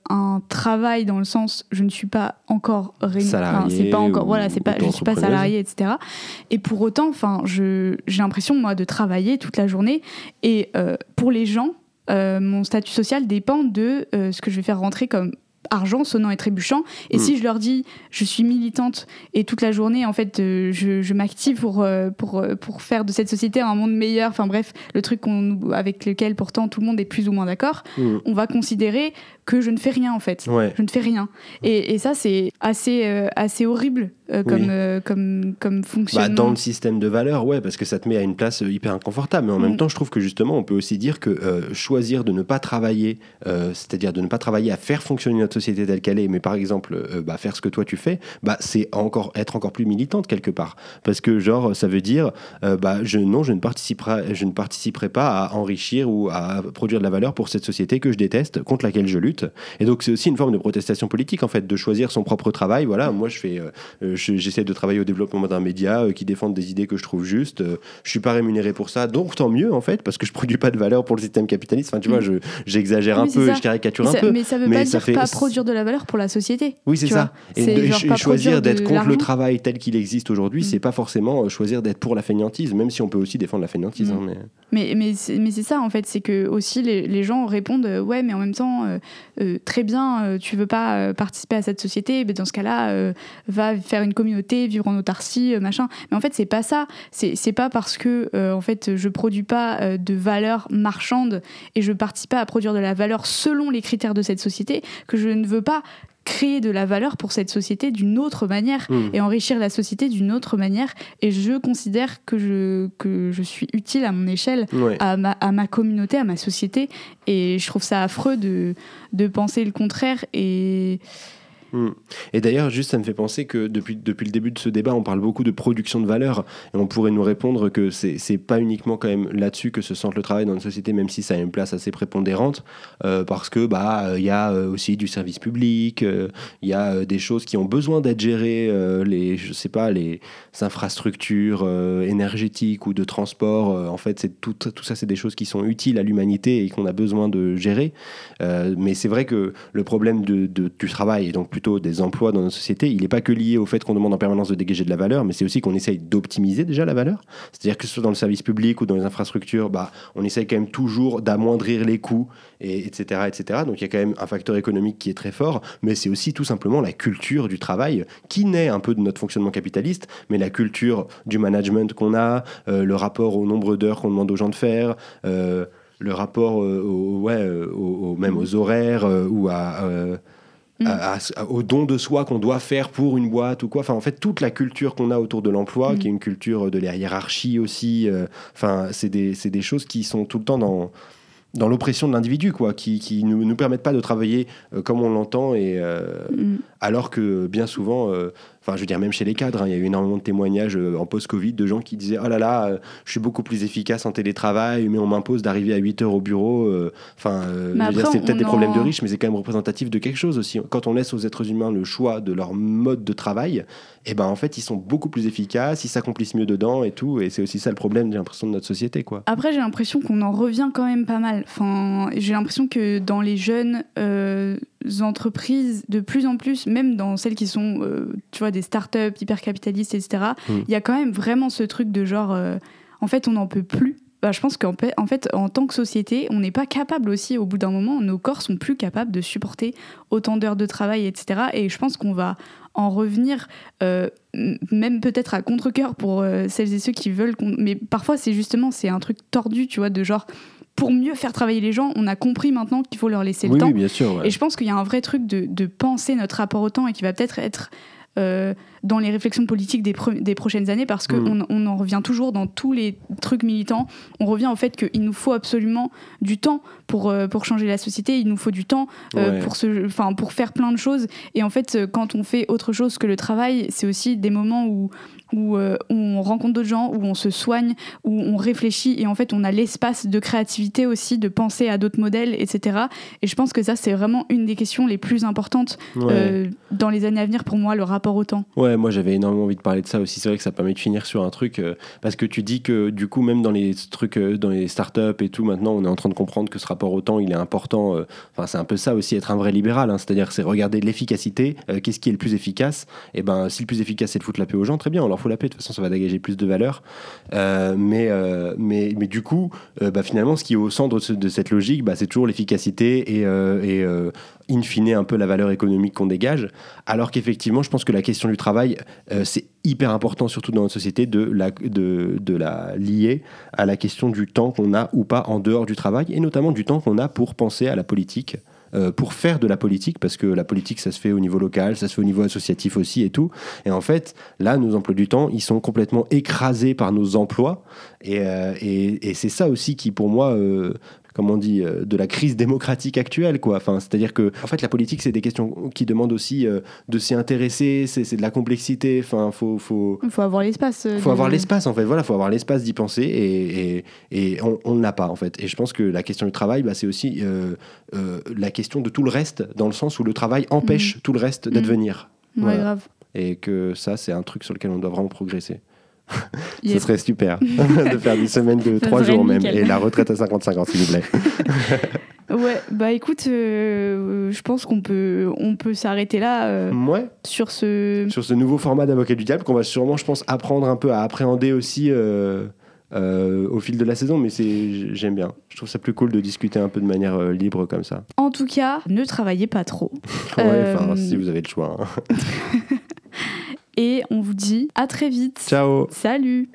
un travail dans le sens, je ne suis pas encore rémun- Salarié enfin, c'est pas encore, voilà, c'est pas, je suis pas salariée, etc. Et pour autant, enfin, je, j'ai l'impression moi de travailler toute la journée et euh, pour les gens, euh, mon statut social dépend de euh, ce que je vais faire rentrer comme argent sonnant et trébuchant et Mm. si je leur dis je suis militante et toute la journée en fait euh, je, je m'active pour, euh, pour, euh, pour faire de cette société un monde meilleur enfin bref le truc avec lequel pourtant tout le monde est plus ou moins d'accord Mhm. on va considérer que je ne fais rien en fait Ouais. je ne fais rien et, et ça c'est assez, euh, assez horrible euh, comme, Oui. euh, comme, comme Bah, fonctionnement dans le système de valeurs, ouais, parce que ça te met à une place euh, hyper inconfortable. Mais en même Mm. temps, je trouve que justement, on peut aussi dire que euh, choisir de ne pas travailler, euh, c'est-à-dire de ne pas travailler à faire fonctionner notre société telle qu'elle est, mais par exemple, euh, bah, faire ce que toi tu fais, bah, c'est encore être encore plus militante quelque part. Parce que genre, ça veut dire, euh, bah, je, non, je ne participerai, je ne participerai pas à enrichir ou à produire de la valeur pour cette société que je déteste, contre laquelle je lutte. Et donc, c'est aussi une forme de protestation politique, en fait, de choisir son propre travail. Voilà, moi, je fais, euh, euh, je- j'essaie de travailler au développement d'un média euh, qui défendent des idées que je trouve justes. Euh, je suis pas rémunéré pour ça, donc tant mieux, en fait, parce que je produis pas de valeur pour le système capitaliste. Enfin, tu Mm. vois, je- j'exagère un peu, ça. je caricature un ça, peu. mais ça veut mais pas ça dire fait- pas produire de la valeur pour la société Oui, c'est ça. Et, de- et pas choisir d'être contre le travail tel qu'il existe aujourd'hui, Mm. c'est pas forcément choisir d'être pour la fainéantise, même si on peut aussi défendre la fainéantise. Mm. hein, mais... Mais, mais, c'est, ça en fait, c'est que aussi les, les gens répondent ouais, mais en même temps, euh, très bien, euh, tu veux pas euh, participer à cette société, mais dans ce cas-là, va faire une communauté, vivre en autarcie, machin. Mais en fait, c'est pas ça. C'est, pas parce que en fait, je produis pas de valeur marchande et je participe pas à produire de la valeur selon les critères de cette société que je ne veux pas créer de la valeur pour cette société d'une autre manière Mm. et enrichir la société d'une autre manière. Et je considère que je, que je suis utile à mon échelle Ouais. à ma, à ma communauté, à ma société. Et je trouve ça affreux de, de penser le contraire. Et Mm. Et d'ailleurs, juste, ça me fait penser que depuis, depuis le début de ce débat, on parle beaucoup de production de valeur. Et on pourrait nous répondre que c'est c'est pas uniquement quand même là-dessus que se centre le travail dans une société, même si ça a une place assez prépondérante, euh, parce que bah il y a euh, aussi du service public, euh, il y a des choses qui ont besoin d'être gérées, les je sais pas les infrastructures énergétiques ou de transport. en fait, tout, tout ça, c'est des choses qui sont utiles à l'humanité et qu'on a besoin de gérer. Mais c'est vrai que le problème de, du travail et donc plutôt des emplois dans notre société, il n'est pas que lié au fait qu'on demande en permanence de dégager de la valeur, mais c'est aussi qu'on essaye d'optimiser déjà la valeur. C'est-à-dire que ce soit dans le service public ou dans les infrastructures, bah, on essaye quand même toujours d'amoindrir les coûts, et, etc., etc. Donc il y a quand même un facteur économique qui est très fort, mais c'est aussi tout simplement la culture du travail qui naît un peu de notre fonctionnement capitaliste, mais la culture du management qu'on a, euh, le rapport au nombre d'heures qu'on demande aux gens de faire. euh, le rapport euh, euh, même aux horaires ou à, Mm. à- à- au don de soi qu'on doit faire pour une boîte ou quoi. Enfin, en fait, toute la culture qu'on a autour de l'emploi, Mm. qui est une culture de la hiérarchie aussi. euh, Enfin, c'est des, des choses qui sont tout le temps dans dans l'oppression de l'individu, quoi, qui, qui nous, nous permettent pas de travailler euh, comme on l'entend, et euh, mm, alors que bien souvent, Enfin, je veux dire, même chez les cadres, hein, il y a eu énormément de témoignages euh, en post-Covid de gens qui disaient Oh là là, euh, je suis beaucoup plus efficace en télétravail, mais on m'impose d'arriver à 8 heures au bureau. euh, Enfin, c'est peut-être des problèmes de riches, mais c'est quand même représentatif de quelque chose aussi. Quand on laisse aux êtres humains le choix de leur mode de travail, et ben en fait, ils sont beaucoup plus efficaces, ils s'accomplissent mieux dedans et tout. Et c'est aussi ça le problème, j'ai l'impression, de notre société, quoi. Après, j'ai l'impression qu'on en revient quand même pas mal. Enfin, j'ai l'impression que dans les jeunes euh, entreprises, de plus en plus, même dans celles qui sont, euh, tu vois, des startups hyper capitalistes, etc., il Mm. y a quand même vraiment ce truc de genre, euh, en fait, on n'en peut plus. Bah, je pense qu'en fait, en fait, en tant que société, on n'est pas capable aussi, au bout d'un moment, nos corps sont plus capables de supporter autant d'heures de travail, etc. Et je pense qu'on va en revenir, euh, même peut-être à contre-coeur pour celles et ceux qui veulent. Mais parfois, c'est justement, c'est un truc tordu, tu vois, de genre, pour mieux faire travailler les gens, on a compris maintenant qu'il faut leur laisser le oui, temps. oui, bien sûr. ouais. Et je pense qu'il y a un vrai truc de, de penser notre rapport au temps et qui va peut-être être euh, dans les réflexions politiques des, des prochaines années parce qu'on Mm. on en revient toujours dans tous les trucs militants. On revient au fait qu'il nous faut absolument du temps pour, euh, pour changer la société, il nous faut du temps euh, Ouais. pour, se, pour faire plein de choses. Et en fait, euh, quand on fait autre chose que le travail, c'est aussi des moments où, où euh, on rencontre d'autres gens, où on se soigne, où on réfléchit et en fait on a l'espace de créativité aussi, de penser à d'autres modèles, etc. Et je pense que ça c'est vraiment une des questions les plus importantes Ouais. dans les années à venir pour moi, le rapport au temps. Ouais, moi j'avais énormément envie de parler de ça aussi. C'est vrai que ça permet de finir sur un truc euh, parce que tu dis que du coup même dans les trucs, euh, dans les startups et tout, maintenant on est en train de comprendre que ce rapport au temps il est important. euh, Enfin c'est un peu ça aussi être un vrai libéral, hein. c'est-à-dire c'est regarder l'efficacité. Qu'est-ce qui est le plus efficace? Et ben si le plus efficace c'est de foutre la paix aux gens, très bien, on leur fout la paix. De toute façon ça va dégager plus de valeur. Mais, mais mais du coup, bah, finalement ce qui est au centre de, ce- de cette logique, bah, c'est toujours l'efficacité et, et in fine un peu la valeur économique qu'on dégage. Alors qu'effectivement, je pense que la question du travail, euh, c'est hyper important, surtout dans notre société, de la, lier à la question du temps qu'on a ou pas en dehors du travail, et notamment du temps qu'on a pour penser à la politique. euh, pour faire de la politique, parce que la politique, ça se fait au niveau local, ça se fait au niveau associatif aussi et tout. Et en fait, là, nos emplois du temps, ils sont complètement écrasés par nos emplois. Et, euh, c'est ça aussi qui, pour moi, comment on dit, euh, de la crise démocratique actuelle, quoi. Enfin, c'est-à-dire que, en fait, la politique, c'est des questions qui demandent aussi euh, de s'y intéresser, c'est de la complexité. Enfin, faut, faut, Il faut avoir l'espace. euh, faut de- avoir l'espace, en fait. Voilà, faut avoir l'espace d'y penser et, et, et on ne l'a pas, en fait. Et je pense que la question du travail, bah, c'est aussi la question de tout le reste, dans le sens où le travail empêche tout le reste d'advenir. Ouais, Voilà. grave. Et que ça, c'est un truc sur lequel on doit vraiment progresser. *laughs* Ce serait super *laughs* *laughs* de faire des semaines de trois jours même. nickel. Et la retraite à 55 ans, s'il vous plaît. Ouais, bah écoute, euh, je pense qu'on peut, on peut s'arrêter là euh, Ouais. sur ce. Sur ce nouveau format d'avocat du diable qu'on va sûrement, je pense, apprendre un peu à appréhender aussi euh, euh, au fil de la saison. Mais c'est, j'aime bien. Je trouve ça plus cool de discuter un peu de manière euh, libre comme ça. En tout cas, ne travaillez pas trop. Ouais, enfin, Euh, si vous avez le choix. hein. Et on vous dit à très vite. Ciao Salut